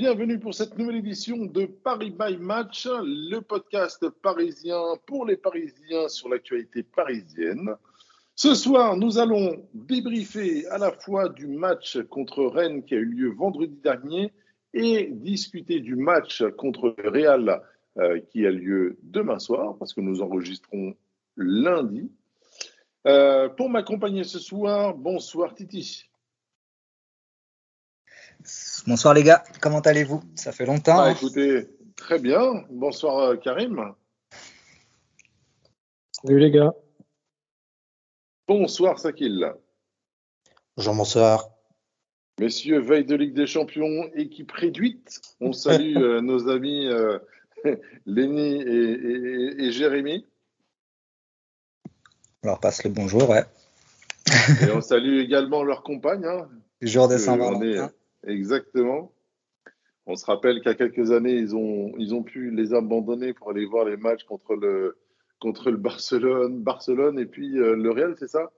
bienvenue pour cette nouvelle édition de Paris by Match, le podcast parisien pour les Parisiens sur l'actualité parisienne. Ce soir, nous allons débriefer à la fois du match contre Rennes qui a eu lieu vendredi dernier et discuter du match contre Real euh, qui a lieu demain soir, parce que nous enregistrons lundi. Euh, pour m'accompagner ce soir, bonsoir Titi. Bonsoir les gars, comment allez-vous? Ça fait longtemps. Bah, hein écoutez, très bien. Bonsoir euh, Karim. Salut les gars. Bonsoir Sakil. Bonjour, bonsoir. Messieurs, veille de Ligue des Champions, équipe réduite. On salue euh, nos amis euh, Lenny et, et- et Jérémy. On leur passe le bonjour, ouais. Et on salue également leurs compagnes. hein. Jour de on Saint-Valentin. Exactement. On se rappelle qu'à quelques années, ils ont, ils ont pu les abandonner pour aller voir les matchs contre le, contre le Barcelone, Barcelone et puis euh, le Real, c'est ça?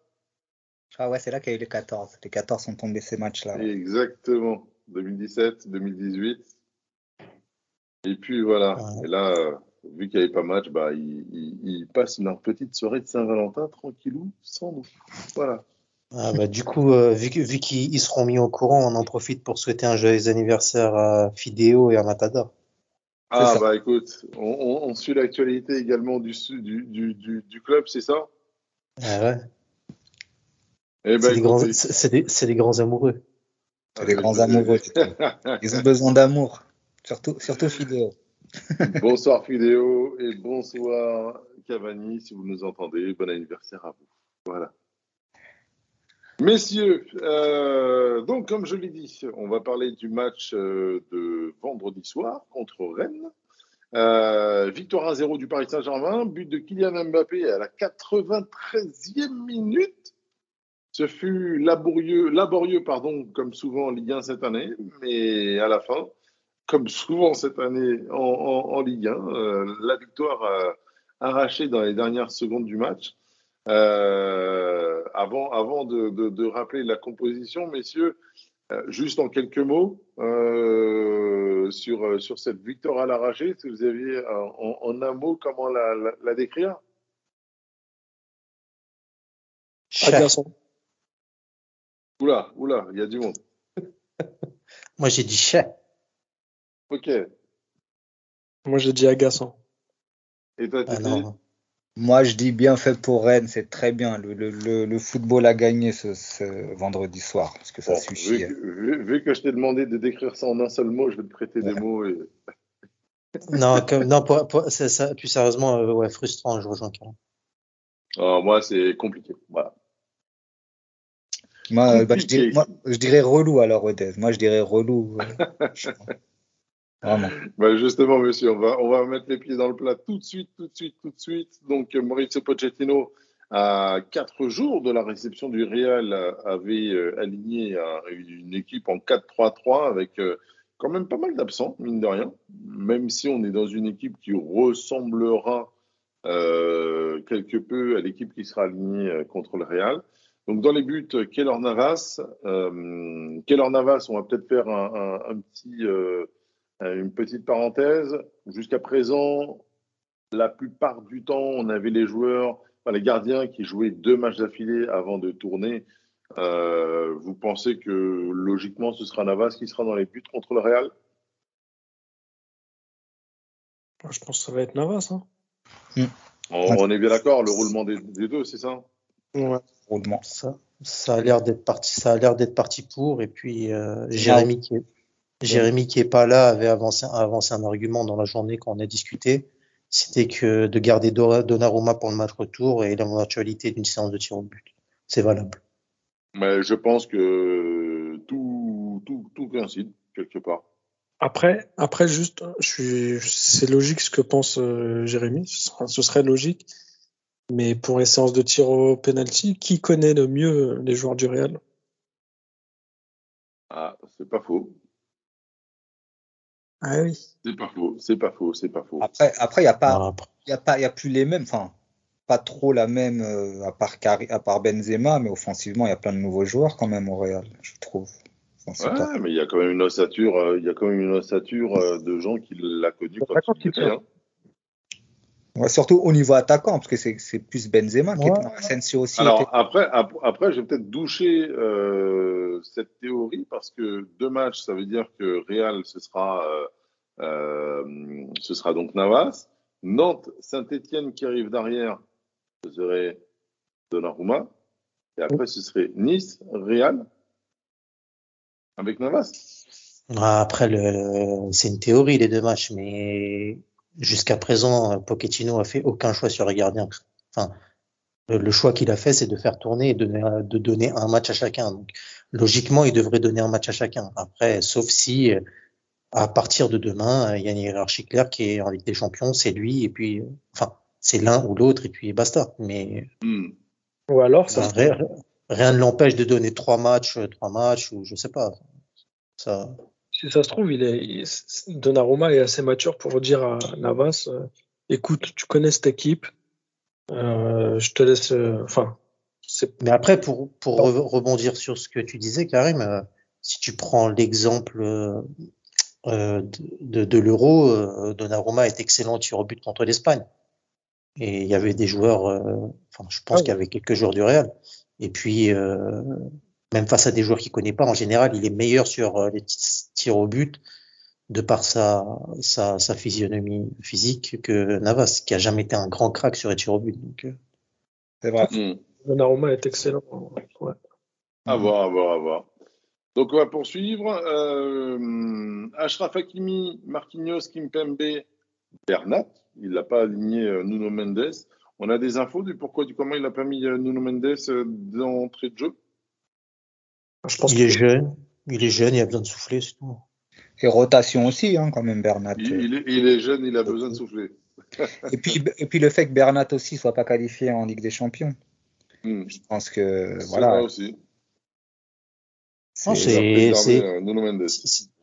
Ah ouais, c'est là qu'il y a eu les 14. Les 14 sont tombés ces matchs-là. ouais. Exactement. 2017, 2018. Et puis voilà. Ouais. Et là, euh, vu qu'il n'y avait pas match, bah, ils, ils- ils passent leur petite soirée de Saint-Valentin tranquillou, sans nous. Voilà. Ah, bah, du coup, euh, vu, que- vu qu'ils ils seront mis au courant, on en profite pour souhaiter un joyeux anniversaire à Fideo et à Matador. Ah bah écoute, on, on- on suit l'actualité également du, du, du, du, du club, c'est ça? Ah ouais. Eh ben, C'est des, grands- écoutez, c'est- c'est des- c'est des grands amoureux. C'est des grands amoureux. Ils ont besoin d'amour. Surtout, surtout Fideo. bonsoir Fidéo et bonsoir Cavani, si vous nous entendez. Bon anniversaire à vous. Voilà. Messieurs, euh, donc comme je l'ai dit, on va parler du match euh, de vendredi soir contre Rennes. Euh, victoire 1-0 du Paris Saint-Germain, but de Kylian Mbappé à la 93e minute. Ce fut laborieux, laborieux pardon, comme souvent en Ligue 1 cette année, mais à la fin, comme souvent cette année en, Ligue 1, euh, la victoire arrachée dans les dernières secondes du match. Euh, avant avant de, de- de rappeler la composition, messieurs, euh, juste en quelques mots euh, sur, sur cette victoire à l'arraché, si vous aviez en, en un mot comment la, la- la décrire? Agaçant. Oula, oula, il y a du monde. Moi, j'ai dit chef. Ok. Moi j'ai dit agaçant. Et toi, Ah Titi non. Moi, je dis bien fait pour Rennes. C'est très bien. Le, le, le, le football a gagné ce, ce vendredi soir. Parce que ça Bon, suffit. vu, que, vu- vu que je t'ai demandé de décrire ça en un seul mot, je vais te prêter des mots. Et... Non, comme- non pour- pour- c'est ça, plus sérieusement, euh, ouais, frustrant, je rejoins Karim. Ah, moi, c'est compliqué. Voilà. Moi, euh, bah, je, Compliqué. dirais, moi, je dirais relou alors, Odez. Moi, je dirais relou. euh, Bah, justement, monsieur, on va, mettre les pieds dans le plat tout de suite, tout de suite, tout de suite. Donc, Mauricio Pochettino, à quatre jours de la réception du Real, avait euh, aligné euh, une équipe en 4-3-3 avec euh, quand même pas mal d'absents, mine de rien. Même si on est dans une équipe qui ressemblera quelque peu à l'équipe qui sera alignée contre le Real. Donc, dans les buts, Keller Navas. Euh, Keller Navas, on va peut-être faire un, petit. Une petite parenthèse, jusqu'à présent, la plupart du temps, on avait les joueurs, enfin, les gardiens qui jouaient deux matchs d'affilée avant de tourner. Euh, vous pensez que logiquement, ce sera Navas qui sera dans les buts contre le Real? Je pense que ça va être Navas. Hein. on, on est bien d'accord, le roulement des, des deux, c'est ça? Ouais. Roulement. Ça, ça a l'air d'être parti, ça a l'air d'être parti pour. Et puis, euh, Jérémy qui est, Jérémy qui est pas là avait avancé, avancé un argument dans la journée quand on a discuté. C'était que de garder Donnarumma pour le match retour et l'éventualité d'une séance de tir au but. C'est valable. Mais je pense que tout, tout, tout coïncide quelque part. Après, après juste, c'est logique ce que pense euh, Jérémy. Ce sera- ce serait logique. Mais pour les séances de tir au penalty, qui connaît le mieux les joueurs du Real? Ah, c'est pas faux. Ah oui. C'est pas faux, c'est pas faux, c'est pas faux. Après, après, il n'y a pas, il y a pas, il y a plus les mêmes, enfin, pas trop la même, euh, à part Cari- à part Benzema, mais offensivement, il y a plein de nouveaux joueurs quand même au Real, je trouve. Enfin, c'est pas- Ouais, mais il y a quand même une ossature, euh, il y a quand même une ossature euh, de gens qui l'a connu quand Attaquant il était. Hein. Ouais, surtout au niveau attaquant, parce que c'est c'est plus Benzema qui Ouais. est Asensio aussi. Alors était- après, ap- après, je vais peut-être doucher euh, cette théorie parce que deux matchs, ça veut dire que Real, ce sera, euh, euh, ce sera donc Navas. Nantes, Saint-Étienne qui arrive derrière, ce serait Donnarumma. Et après, ce serait Nice, Real, avec Navas. Ah, Après, le, c'est une théorie, les deux matchs, mais jusqu'à présent, Pochettino a fait aucun choix sur les gardiens. Enfin, le, choix qu'il a fait, c'est de faire tourner et de, donner- de donner un match à chacun. Donc, logiquement, il devrait donner un match à chacun. Après, sauf si, euh, à partir de demain, il y a une hiérarchie claire qui est en Ligue des Champions, c'est lui, et puis, euh, enfin, c'est l'un ou l'autre, et puis basta. Mais Hmm. Ou alors, ça rien, rien ne l'empêche de donner trois matchs, euh, trois matchs, ou je sais pas. Ça, Si ça se trouve, il est, il- Donnarumma est assez mature pour dire à Navas, euh, écoute, tu connais cette équipe, euh, je te laisse, euh, enfin, Mais après, pour, pour re- rebondir sur ce que tu disais, Karim, si tu prends l'exemple de, de, de l'Euro, Donnarumma est excellent tir au but contre l'Espagne. Et il y avait des joueurs, enfin, je pense Ah oui. qu'il y avait quelques joueurs du Real. Et puis, même face à des joueurs qu'il connaît pas, en général, il est meilleur sur euh, les ti- tirs au but de par sa, sa, sa physionomie physique que Navas, qui a jamais été un grand crack sur les tirs au but. Donc, euh, C'est vrai. Hmm. Donnarumma est excellent. Ouais. À voir, à voir, à voir. Donc on va poursuivre. Euh, Ashraf Hakimi, Marquinhos, Kimpembe, Bernat. Il n'a pas aligné euh, Nuno Mendes. On a des infos du pourquoi, du comment il n'a pas mis euh, Nuno Mendes d'entrée de jeu? Je pense il que est jeune, il est jeune, il a besoin de souffler, c'est tout. Et rotation aussi, hein, quand même, Bernat. Il, il est, il est jeune, il a besoin de souffler. Et puis, et puis le fait que Bernat aussi soit pas qualifié en Ligue des Champions, Hmm. je pense que C'est voilà. aussi. Non, c'est- Nuno Mendes,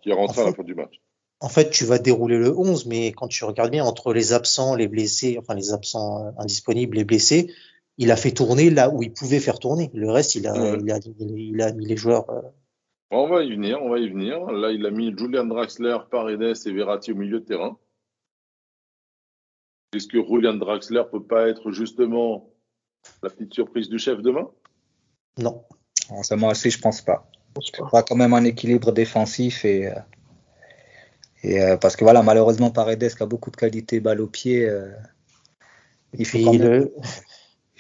qui est rentré en à la fait- fin du match. En fait, tu vas dérouler le 11, mais quand tu regardes bien entre les absents, les blessés, enfin les absents euh, indisponibles, les blessés, il a fait tourner là où il pouvait faire tourner. Le reste, il a, Ouais. il a, il a mis les joueurs. euh, On va y venir, on va y venir. Là, il a mis Julian Draxler, Paredes et Verratti au milieu de terrain. Est-ce que Julian Draxler peut pas être justement la petite surprise du chef demain? Non. Ça, moi aussi, je pense pas. je faudra quand même un équilibre défensif et, euh, et euh, parce que voilà, malheureusement, Paredes qui a beaucoup de qualité balle au pied, euh, il faut Puis quand même, le, il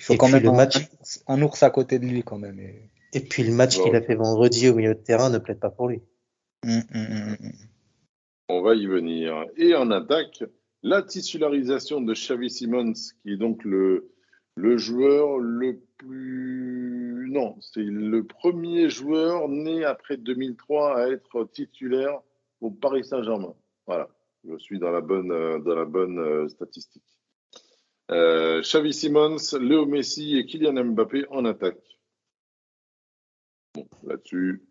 faut et quand puis même le un, match- un ours à côté de lui quand même. Et- et puis le match Bon. qu'il a fait vendredi au milieu de terrain ne plaide pas pour lui. Hum, hum, hum. On va y venir. Et en attaque, la titularisation de Xavi Simons, qui est donc le, le joueur le plus... Non, c'est le premier joueur né après 2003 à être titulaire au Paris Saint-Germain. Voilà, je suis dans la bonne, euh, dans la bonne euh, statistique. Euh, Xavi Simons, Léo Messi et Kylian Mbappé en attaque. Bon, là-dessus,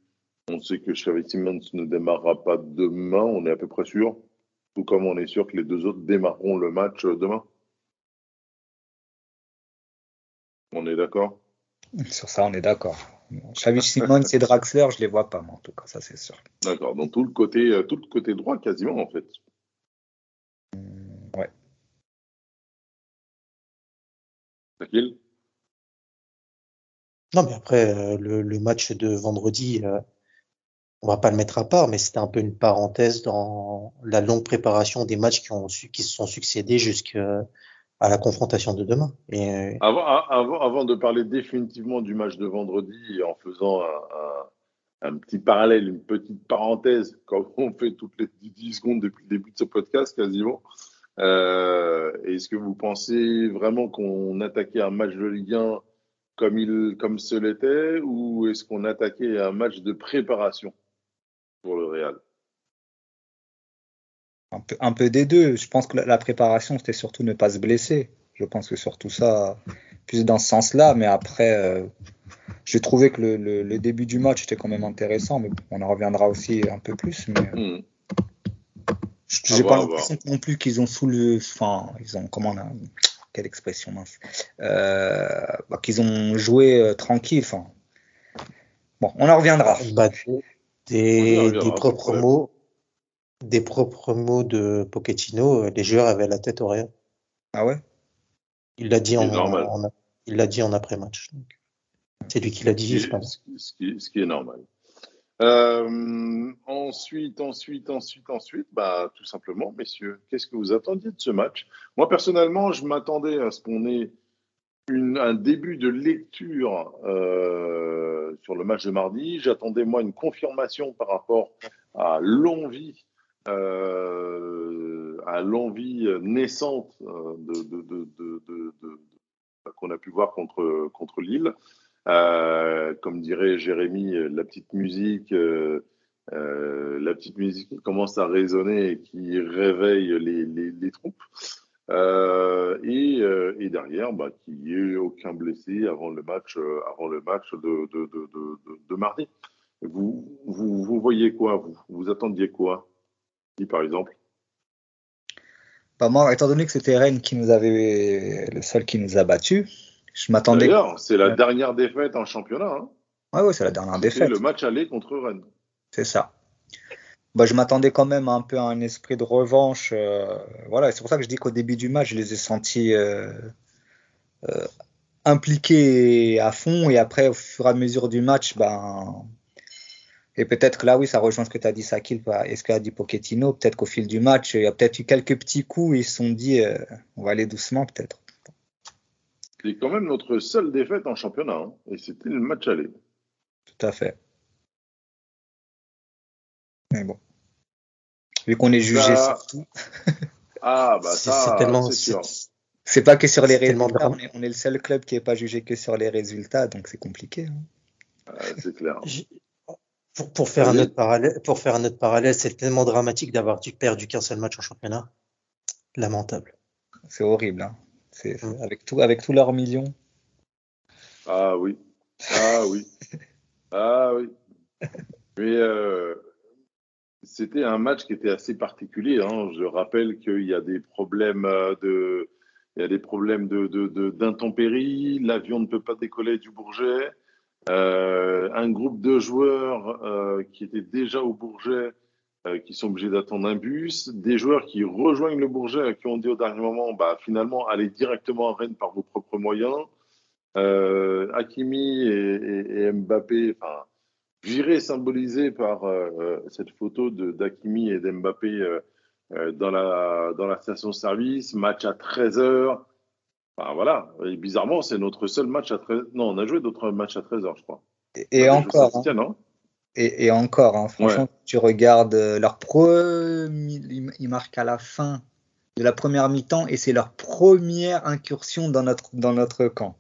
on sait que Xavi Simons ne démarrera pas demain, on est à peu près sûr. Tout comme on est sûr que les deux autres démarreront le match euh, demain. On est d'accord? Sur ça, on est d'accord. Xavi Simons et Draxler, je les vois pas, moi, en tout cas, ça c'est sûr. D'accord. Donc tout le côté, euh, tout le côté droit quasiment en fait. Tranquille Non, mais après, euh, le, le match de vendredi, euh, on va pas le mettre à part, mais c'était un peu une parenthèse dans la longue préparation des matchs qui, ont, su- qui se sont succédés jusqu'à la confrontation de demain. Et euh, Avant, a- avant, avant de parler définitivement du match de vendredi en faisant un, un- un petit parallèle, une petite parenthèse, comme on fait toutes les 10 secondes depuis le début de ce podcast quasiment, euh, est-ce que vous pensez vraiment qu'on attaquait un match de Ligue 1 comme, il, comme ce l'était ou est-ce qu'on attaquait un match de préparation pour le Real? Un peu, un peu des deux. Je pense que la, la préparation, c'était surtout ne pas se blesser. Je pense que surtout ça, plus dans ce sens-là. Mais après, euh, J'ai trouvé que le, le, le, début du match était quand même intéressant, mais on en reviendra aussi un peu plus. Mais Hmm. J'ai À pas à l'impression non plus qu'ils ont sous le, enfin, ils ont comment on a, quelle expression mince, euh, bah, qu'ils ont joué euh, tranquille. Enfin, bon, on en reviendra. Bah, des, reviendra, des propres problème. mots, des propres mots de Pochettino, euh, les joueurs avaient la tête au Real. Ah ouais? Il l'a dit C'est en, normal. en- il l'a dit en après-match. C'est lui qui l'a dit, qui, moi. ce qui- ce qui est normal. Euh, ensuite, ensuite, ensuite, ensuite, bah, tout simplement, messieurs, qu'est-ce que vous attendiez de ce match? Moi, personnellement, je m'attendais à ce qu'on ait un début de lecture euh, sur le match de mardi. J'attendais, moi, une confirmation par rapport à l'envie, euh, à l'envie naissante de- qu'on a pu voir contre, contre Lille. Euh, comme dirait Jérémy, euh, la petite musique, euh, la petite musique qui commence à résonner et qui réveille les, troupes. Et, derrière, bah, qu'il n'y ait aucun blessé avant le match, de, mardi. Vous, voyez quoi vous, attendiez quoi par exemple? Bah moi, étant donné que c'était Rennes qui nous avait, le seul qui nous a battus, je m'attendais. D'ailleurs, c'est la dernière défaite en championnat. Hein. Ouais, ouais, c'est la dernière défaite. le match aller contre Rennes. C'est ça. Bah, je m'attendais quand même un peu à un esprit de revanche. euh, voilà, c'est pour ça que je dis qu'au début du match, je les ai sentis euh, euh, impliqués à fond. Et après, au fur et à mesure du match, ben, et peut-être que là, oui, ça rejoint ce que tu as dit, Sakil, et ce qu'a dit Pochettino. Peut-être qu'au fil du match, il y a peut-être eu quelques petits coups. Ils se sont dit, on va aller doucement, peut-être. C'est quand même notre seule défaite en championnat. hein. Et c'était le match aller. Tout à fait. Mais bon. Vu qu'on est jugé Ça- sur tout, Ah, bah C'est- ça, c'est tellement, c'est sûr. c'est- c'est pas que sur les résultats. On est, on est le seul club qui n'est pas jugé que sur les résultats, donc c'est compliqué. hein. Euh, c'est clair. Pour, pour faire un autre parallèle, pour faire un autre parallèle, c'est tellement dramatique d'avoir dû- perdu qu'un seul match en championnat. Lamentable. C'est horrible. hein. Mm. avec tout, avec tous leurs millions. Ah oui. Ah oui. Ah oui. Mais euh, c'était un match qui était assez particulier. hein. Je rappelle qu'il y a des problèmes euh, de, il y a des problèmes de, de, de- d'intempéries. L'avion ne peut pas décoller du Bourget. Euh, un groupe de joueurs euh, qui étaient déjà au Bourget, euh, qui sont obligés d'attendre un bus. Des joueurs qui rejoignent le Bourget, qui ont dit au dernier moment, bah, finalement, allez directement à Rennes par vos propres moyens. Euh, Hakimi et, et- et Mbappé, enfin, viré symbolisé par euh, cette photo d'Hakimi et d'Mbappé dans la dans la station-service, match à 13h. Enfin, voilà, et bizarrement, c'est notre seul match à 13 Non, on a joué d'autres matchs à 13h, je crois. Et, et On a joué encore, hein. Hein. Et, et encore, hein, franchement, tu regardes euh, leur premier, ils marquent à la fin de la première mi-temps et c'est leur première incursion dans notre, dans notre camp.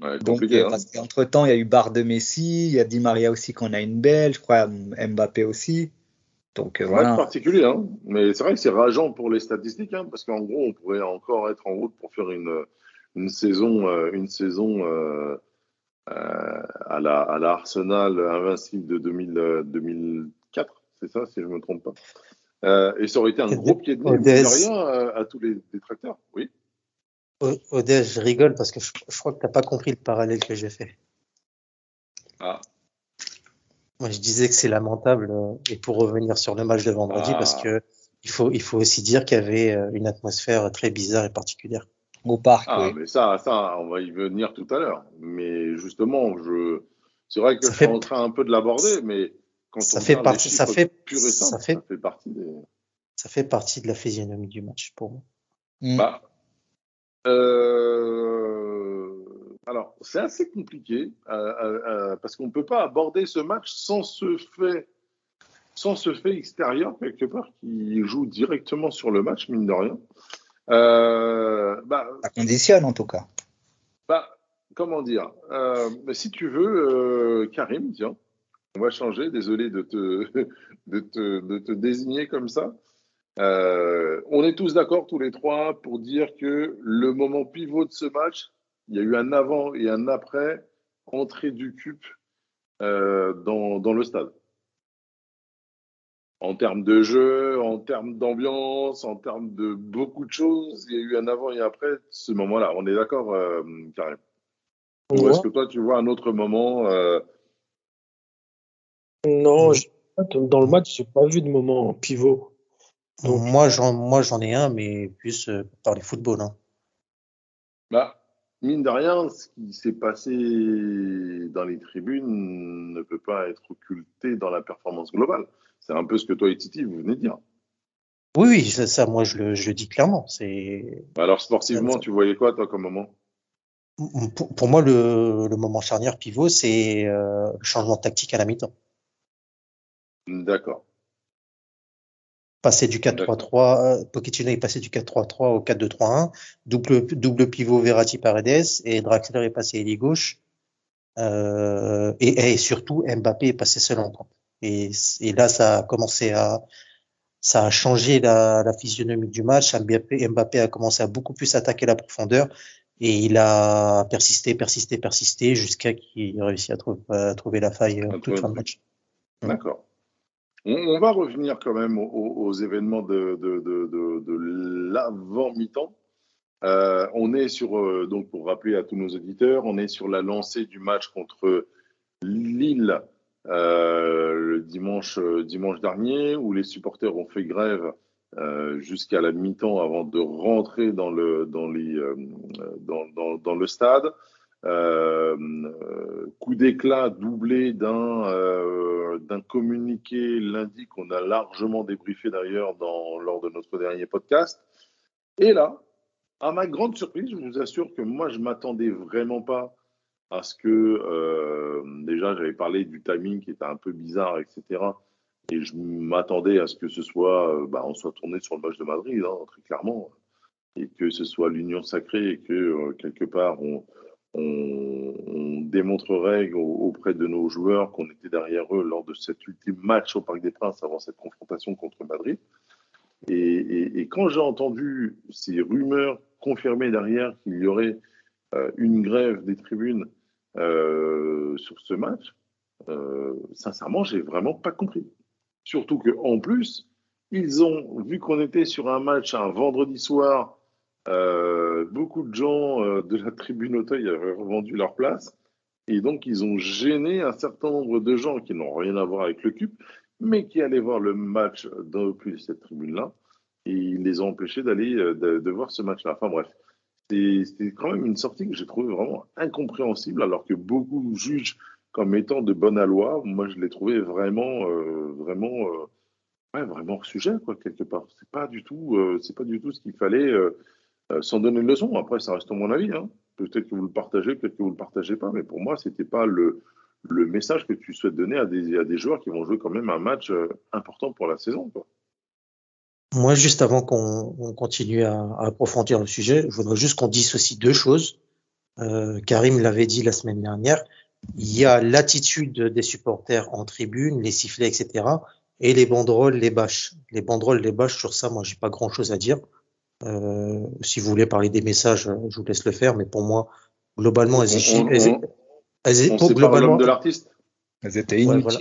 Ouais, Donc, euh, hein. parce qu'entre temps, il y a eu Barre de Messi, il y a Di Maria aussi qu'on a une belle, je crois, Mbappé aussi. Donc euh, voilà. particulier, hein. mais c'est vrai que c'est rageant pour les statistiques, hein, parce qu'en gros, on pourrait encore être en route pour faire une, une saison, euh, une saison euh, à, la, à la Arsenal invincible de 2000, euh, 2004, c'est ça, si je ne me trompe pas. Euh, et ça aurait été un gros pied de nez, rien, euh, à tous les détracteurs. Oui. Odès, je rigole parce que je, je crois que t'as pas compris le parallèle que j'ai fait. Ah, Moi, je disais que c'est lamentable, euh, et pour revenir sur le match de vendredi, Ah. parce que il faut, il faut aussi dire qu'il y avait euh, une atmosphère très bizarre et particulière. Au parc, ah oui. mais ça, ça, on va y venir tout à l'heure. Mais justement, je, c'est vrai que Ça je suis en train un peu de l'aborder, mais quand Ça on fait partie- ça fait- purs et ça fait- ça fait partie des. Ça fait partie de la physionomie du match pour moi. Mm. Bah, euh, alors, c'est assez compliqué euh, euh, parce qu'on ne peut pas aborder ce match sans ce fait, sans ce fait extérieur quelque part qui joue directement sur le match, mine de rien. Euh, bah, Ça conditionne en tout cas. bah, comment dire euh, mais Si tu veux, euh, Karim, tiens, on va changer. Désolé de te, de te, de te désigner comme ça. Euh, on est tous d'accord, tous les trois, pour dire que le moment pivot de ce match, il y a eu un avant et un après entrée du CUP euh, dans, dans le stade. En termes de jeu, en termes d'ambiance, en termes de beaucoup de choses, il y a eu un avant et après ce moment-là. On est d'accord, euh, Karim? Ou est-ce que toi, tu vois un autre moment euh, Non, je- dans le match, j'ai pas vu de moment pivot. Donc- Moi, j'en, moi, j'en ai un, mais plus euh, pour parler football. Hein. bah, Mine de rien, ce qui s'est passé dans les tribunes ne peut pas être occulté dans la performance globale. C'est un peu ce que toi et Titi, vous venez de dire. Oui, oui, ça, ça, moi, je le, je le dis clairement. C'est Alors, sportivement, tu voyais quoi, toi, comme moment? Pour, pour moi le, le moment charnière pivot, c'est euh, le changement de tactique à la mi-temps. D'accord. Passer du 4-3-3, euh, Pochettino est passé du 4-3-3 au 4-2-3-1, double, double pivot Verratti Paredes et Draxler est passé ailier gauche. Euh, et, et surtout Mbappé est passé seul en pointe. Et, et là, ça a commencé à, ça a changé la, la physionomie du match. Mbappé, Mbappé a commencé à beaucoup plus attaquer la profondeur et il a persisté, persisté, persisté jusqu'à qu'il réussisse à, trou- à trouver la faille À toute trouver fin de match. D'accord. On, on va revenir quand même aux, aux événements de, de, de, de, de l'avant mi-temps. Euh, on est sur, euh, donc pour rappeler à tous nos auditeurs, on est sur la lancée du match contre Lille le dimanche, euh, dimanche dernier, où les supporters ont fait grève euh, jusqu'à la mi-temps avant de rentrer dans le, euh, le stade. Euh, euh, coup d'éclat doublé d'un euh, communiqué lundi qu'on a largement débriefé d'ailleurs lors de notre dernier podcast. Et là, à ma grande surprise, je vous assure que moi je m'attendais vraiment pas à ce que euh, déjà j'avais parlé du timing qui était un peu bizarre, etc. Et je m'attendais à ce que ce soit, euh, bah, on soit tourné sur le match de Madrid, hein, très clairement, et que ce soit l'union sacrée et que euh, quelque part on, on, on démontrerait au- auprès de nos joueurs qu'on était derrière eux lors de cet ultime match au Parc des Princes avant cette confrontation contre Madrid. Et, quand j'ai entendu ces rumeurs confirmées derrière qu'il y aurait une grève des tribunes euh, sur ce match, euh, sincèrement, j'ai vraiment pas compris. Surtout que en plus, ils ont vu qu'on était sur un match un vendredi soir. euh, beaucoup de gens de la tribune Auteuil avaient revendu leur place et donc ils ont gêné un certain nombre de gens qui n'ont rien à voir avec le CUP, mais qui allaient voir le match depuis cette tribune-là et ils les ont empêchés d'aller de, voir ce match-là. Enfin bref, c'était quand même une sortie que j'ai trouvée vraiment incompréhensible, alors que beaucoup jugent comme étant de bonne loi. Moi, je l'ai trouvé vraiment, euh, vraiment, euh, vraiment sujet, quoi, quelque part. C'est pas du tout, euh, c'est pas du tout ce qu'il fallait, sans donner une leçon. Après, ça reste mon avis. Hein. Peut-être que vous le partagez, peut-être que vous le partagez pas, mais pour moi, c'était pas le, message que tu souhaites donner à des, à joueurs qui vont jouer quand même un match important pour la saison. Moi, juste avant qu'on on continue à, à approfondir le sujet, je voudrais juste qu'on dise aussi deux choses. Euh, Karim l'avait dit la semaine dernière. Il y a l'attitude des supporters en tribune, les sifflets, etc. Et les banderoles, les bâches. Les banderoles, les bâches, sur ça, moi, j'ai pas grand chose à dire. Euh, si vous voulez parler des messages, je vous laisse le faire. Mais pour moi, globalement, elles, On- on- elles- on- elles- On globalement, de l'artiste. Elles étaient Ouais, inutiles. voilà.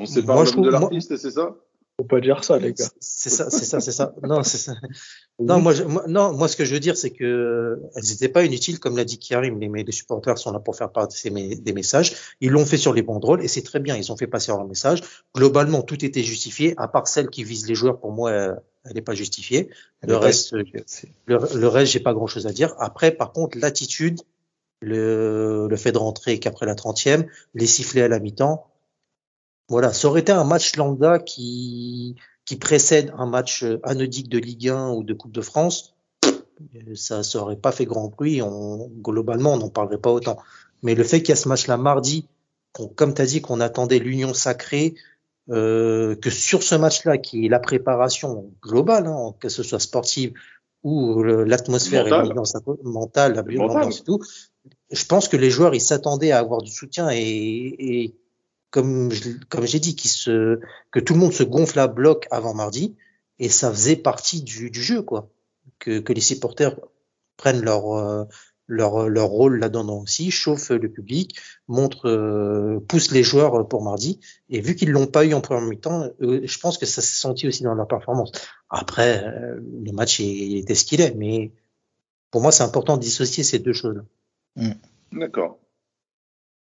On sépare Moi, je l'homme trouve- de l'artiste, c'est ça? Faut pas dire ça, les gars. C'est ça, c'est ça, c'est ça. Non, c'est ça. Non, moi, je- moi, non, moi, ce que je veux dire, c'est que euh, elles n'étaient pas inutiles, comme l'a dit Karim. Les, mais les supporters sont là pour faire passer des messages. Ils l'ont fait sur les banderoles et c'est très bien. Ils ont fait passer leur message. Globalement, tout était justifié, à part celle qui vise les joueurs. Pour moi, euh, elle n'est pas justifiée. Le reste, le, le reste, j'ai pas grand chose à dire. Après, par contre, l'attitude, le, le fait de rentrer qu'après la 30e, les sifflets à la mi-temps. Voilà, ça aurait été un match lambda qui, qui précède un match euh, anodique de Ligue 1 ou de Coupe de France. Euh, Ça, ça aurait pas fait grand bruit. On, globalement, on n'en parlerait pas autant. Mais le fait qu'il y a ce match-là mardi, comme tu as dit, qu'on attendait l'union sacrée, euh, que sur ce match-là, qui est la préparation globale, hein, que ce soit sportive ou l'atmosphère et Mentale. la l'ambiance et tout, je pense que les joueurs ils s'attendaient à avoir du soutien et, et comme je- comme j'ai dit, qu'ils se, que tout le monde se gonfle à bloc avant mardi et ça faisait partie du, du jeu quoi, que, que les supporters prennent leur euh, leur, leur rôle là-dedans aussi, chauffe le public, montre, euh, pousse les joueurs pour mardi. Et vu qu'ils l'ont pas eu en première mi-temps, euh, je pense que ça s'est senti aussi dans leur performance. Après, euh, le match était ce qu'il est, mais pour moi, c'est important de dissocier ces deux choses-là. Mm. D'accord.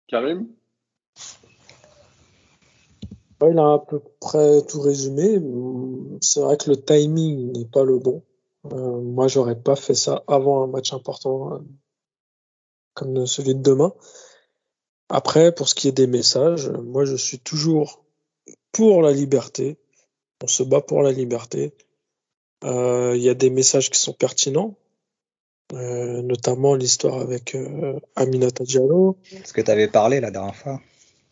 Karim? Il a à peu près tout résumé. C'est vrai que le timing n'est pas le bon. Euh, moi, j'aurais pas fait ça avant un match important euh, comme celui de demain. Après, pour ce qui est des messages, moi, je suis toujours pour la liberté. On se bat pour la liberté. Euh, il y a des messages qui sont pertinents, notamment l'histoire avec Aminata Diallo. Ce que tu avais parlé la dernière fois.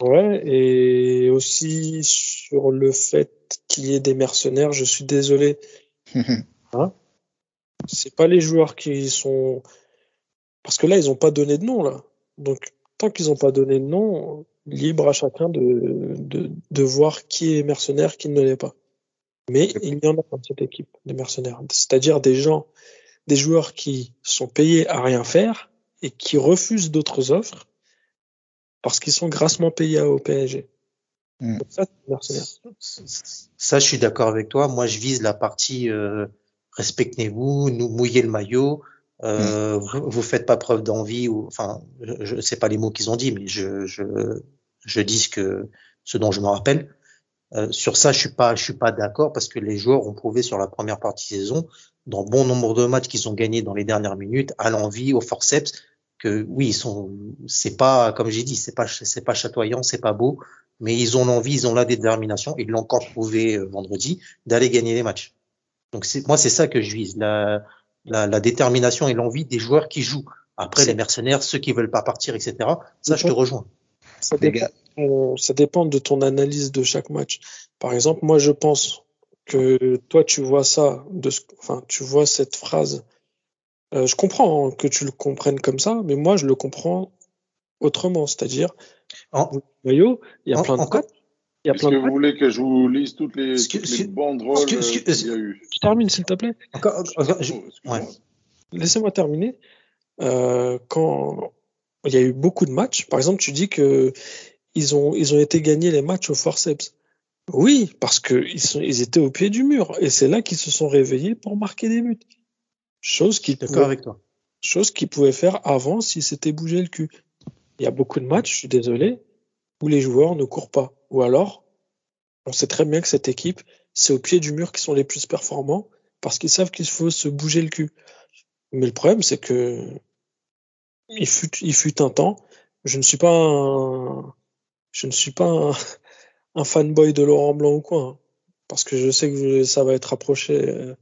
Ouais, et aussi sur le fait qu'il y ait des mercenaires. Je suis désolé. hein? C'est pas les joueurs qui sont parce que là ils ont pas donné de nom là. Donc tant qu'ils ont pas donné de nom, libre à chacun de, de, de voir qui est mercenaire, qui ne l'est pas. Mais il y en a dans cette équipe des mercenaires, c'est-à-dire des gens, des joueurs qui sont payés à rien faire et qui refusent d'autres offres parce qu'ils sont grassement payés au PSG. Hmm. ça, ça, je suis d'accord avec toi. Moi, je vise la partie euh, respectez-vous, nous mouillez le maillot, euh, mm. vous, faites pas preuve d'envie ou enfin, je, sais pas les mots qu'ils ont dit, mais je, je, je dis ce que ce dont je me rappelle. Euh, sur ça, je suis pas, je suis pas d'accord parce que les joueurs ont prouvé sur la première partie de saison, dans bon nombre de matchs qu'ils ont gagnés dans les dernières minutes, à l'envie, au forceps, que oui, ils sont, c'est pas, comme j'ai dit, c'est pas, c'est pas chatoyant, c'est pas beau, mais ils ont l'envie, ils ont la détermination, ils l'ont encore prouvé euh, vendredi, d'aller gagner les matchs. Donc moi c'est ça que je vise, la, la, la détermination et l'envie des joueurs qui jouent. Après les mercenaires, ceux qui veulent pas partir, etc. Ça je te rejoins. Ça dépend, euh, ça dépend de ton analyse de chaque match. Par exemple, moi je pense que toi tu vois ça, de, enfin tu vois cette phrase. Euh, je comprends que tu le comprennes comme ça, mais moi je le comprends autrement, c'est-à-dire en maillot, il y a plein de encore, est-ce que vous voulez que je vous lise toutes les, toutes les banderoles qu'il y a eu Je termine, s'il te plaît. Laissez-moi terminer. Euh, quand il y a eu beaucoup de matchs, par exemple, tu dis que ils ont, ils ont été gagnés les matchs au forceps. Oui, parce qu'ils ils étaient au pied du mur. Et c'est là qu'ils se sont réveillés pour marquer des buts. Chose avec toi. Chose qu'ils pouvaient faire avant si c'était bouger le cul. Il y a beaucoup de matchs, je suis désolé, où les joueurs ne courent pas. Ou alors, on sait très bien que cette équipe, c'est au pied du mur qu'ils sont les plus performants parce qu'ils savent qu'il faut se bouger le cul. Mais le problème, c'est que il fut, il fut un temps. Je ne suis pas un, je ne suis pas un, fanboy de Laurent Blanc ou quoi, hein, parce que je sais que ça va être approché euh,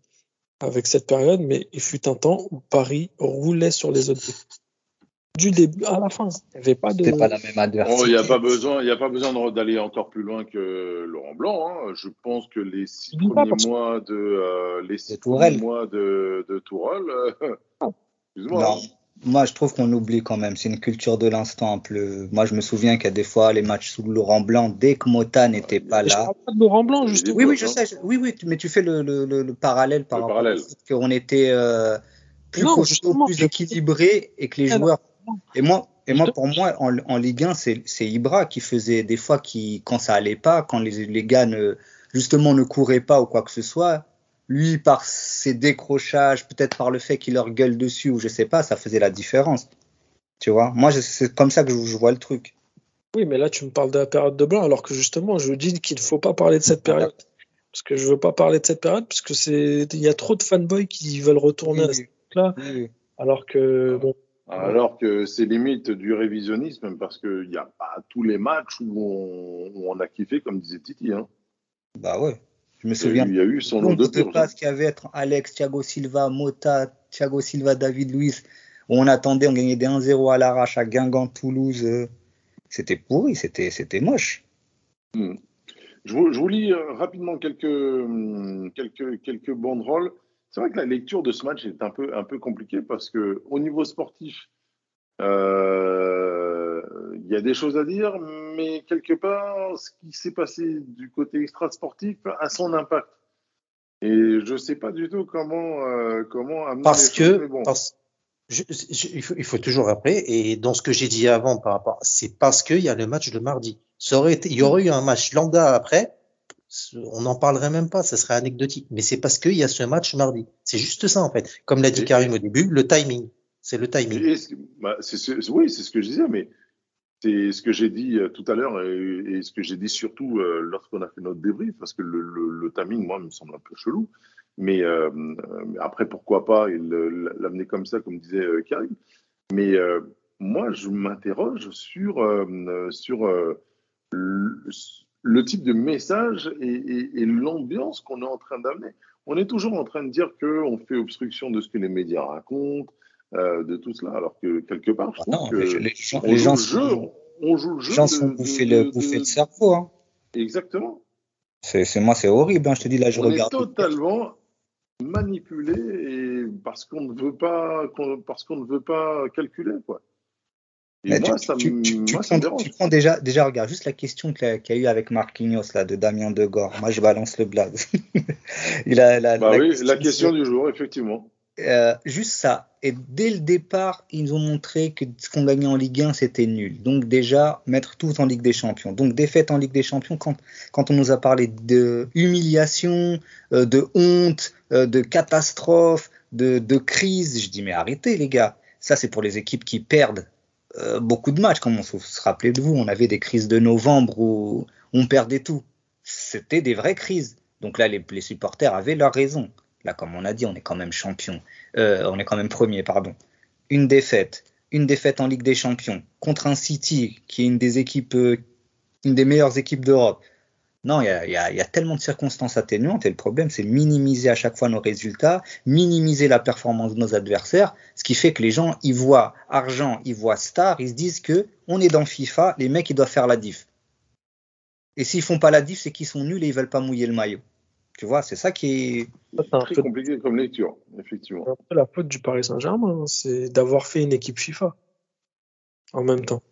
avec cette période, mais il fut un temps où Paris roulait sur les autres du début à la fin. Il n'y avait pas de. pas la même adversité. Oh, il n'y a pas besoin, il y a pas besoin d'aller encore plus loin que Laurent Blanc. Hein. Je pense que les six premiers mois de euh, les six premiers mois de, de Tourelle. Euh, excuse-moi. Moi, je trouve qu'on oublie quand même. C'est une culture de l'instant. Moi, je me souviens qu'il y a des fois les matchs sous Laurent Blanc, dès que Mota n'était pas là. Je parle pas de Laurent Blanc, justement. Oui, oui, je sais. Oui, oui, mais tu fais le, le, le, parallèle par rapport à qu'on était euh, plus plus équilibré et que les joueurs et moi, et moi, pour moi, en, en Ligue 1, c'est Ibra qui faisait des fois qui, quand ça allait pas, quand les, les gars ne, justement ne couraient pas ou quoi que ce soit, lui, par ses décrochages, peut-être par le fait qu'il leur gueule dessus ou je sais pas, ça faisait la différence. Tu vois, moi, c'est comme ça que je, je, vois le truc. Oui, mais là, tu me parles de la période de blanc, alors que justement, je dis qu'il ne faut pas parler de cette période. Parce que je veux pas parler de cette période, parce que c'est, il y a trop de fanboys qui veulent retourner à ce là alors que, bon, alors que c'est limite du révisionnisme parce qu'il n'y a pas tous les matchs où on, a kiffé, comme disait Titi. Hein. Bah ouais. Je me souviens. Il y a eu son nom de passe qu'il y avait entre Alex, Thiago Silva, Mota, Thiago Silva, David Luiz, on attendait, on gagnait des 1-0 à l'arrache à Guingamp, Toulouse. C'était pourri, c'était, c'était moche. Hmm. Je, vous, je, vous, lis euh, rapidement quelques, hmm, quelques, quelques banderoles. C'est vrai que la lecture de ce match est un peu, un peu compliquée parce que au niveau sportif, euh, il y a des choses à dire, mais quelque part, ce qui s'est passé du côté extra-sportif a son impact. Et je ne sais pas du tout comment, euh, comment amener parce que, il, faut, il, faut, toujours rappeler, et dans ce que j'ai dit avant par rapport, c'est parce qu'il y a le match de mardi. Ça aurait été, il y aurait eu un match lambda après, on n'en parlerait même pas, ça serait anecdotique. Mais c'est parce qu'il y a ce match mardi. C'est juste ça en fait. Comme l'a dit Karim au début, le timing. C'est le timing. Bah, oui, c'est ce que je disais, mais c'est ce que j'ai dit euh, tout à l'heure et, ce que j'ai dit surtout euh, lorsqu'on a fait notre débrief, parce que le, timing, moi, me semble un peu chelou. Mais euh, après, pourquoi pas l'amener comme ça, comme disait Karim. Mais moi, je m'interroge sur, sur le, type de message et, et l'ambiance qu'on est en train d'amener. On est toujours en train de dire qu'on fait obstruction de ce que les médias racontent, euh, de tout cela. Alors que quelque part, je trouve que les, gens, on, joue le jeu, on joue le jeu. Les gens sont bouffés le, le cerveau. Hein. Exactement. C'est moi, c'est horrible. Hein, je te dis là, je on regarde. Est totalement manipulé et parce qu'on ne veut pas, parce qu'on ne veut pas calculer quoi. Et moi, tu, ça tu, tu, moi, ça prends, tu, prends, déjà, déjà, regarde, juste la question qu'il y, a eu avec Marquinhos, là, de Damien Degore. Moi, je balance le blague. Il a, la, bah la, oui, question, la question du jour, effectivement. Euh, juste ça. Et dès le départ, ils ont montré que ce qu'on gagnait en Ligue 1, c'était nul. Donc déjà, mettre tout en Ligue des Champions. Donc défaite en Ligue des Champions, quand, on nous a parlé de humiliation, euh, de honte, euh, de catastrophe, de, crise, je dis mais arrêtez les gars. Ça c'est pour les équipes qui perdent beaucoup de matchs. Comme on se, se rappelait de vous, on avait des crises de novembre où on perdait tout. C'était des vraies crises. Donc là, les, les supporters avaient leur raison. Là, comme on a dit, on est quand même champion. Euh, on est quand même premier, pardon. Une défaite. Une défaite en Ligue des Champions contre un City qui est une des équipes, euh, une des meilleures équipes d'Europe. Non, il y a, tellement de circonstances atténuantes et le problème, c'est minimiser à chaque fois nos résultats, minimiser la performance de nos adversaires, ce qui fait que les gens, ils voient argent, ils voient star, ils se disent que on est dans FIFA, les mecs, ils doivent faire la diff. Et s'ils font pas la diff, c'est qu'ils sont nuls et ils veulent pas mouiller le maillot. Tu vois, c'est ça qui est. Très compliqué comme lecture, effectivement. Un peu la faute du Paris Saint-Germain, hein, c'est d'avoir fait une équipe FIFA en même temps.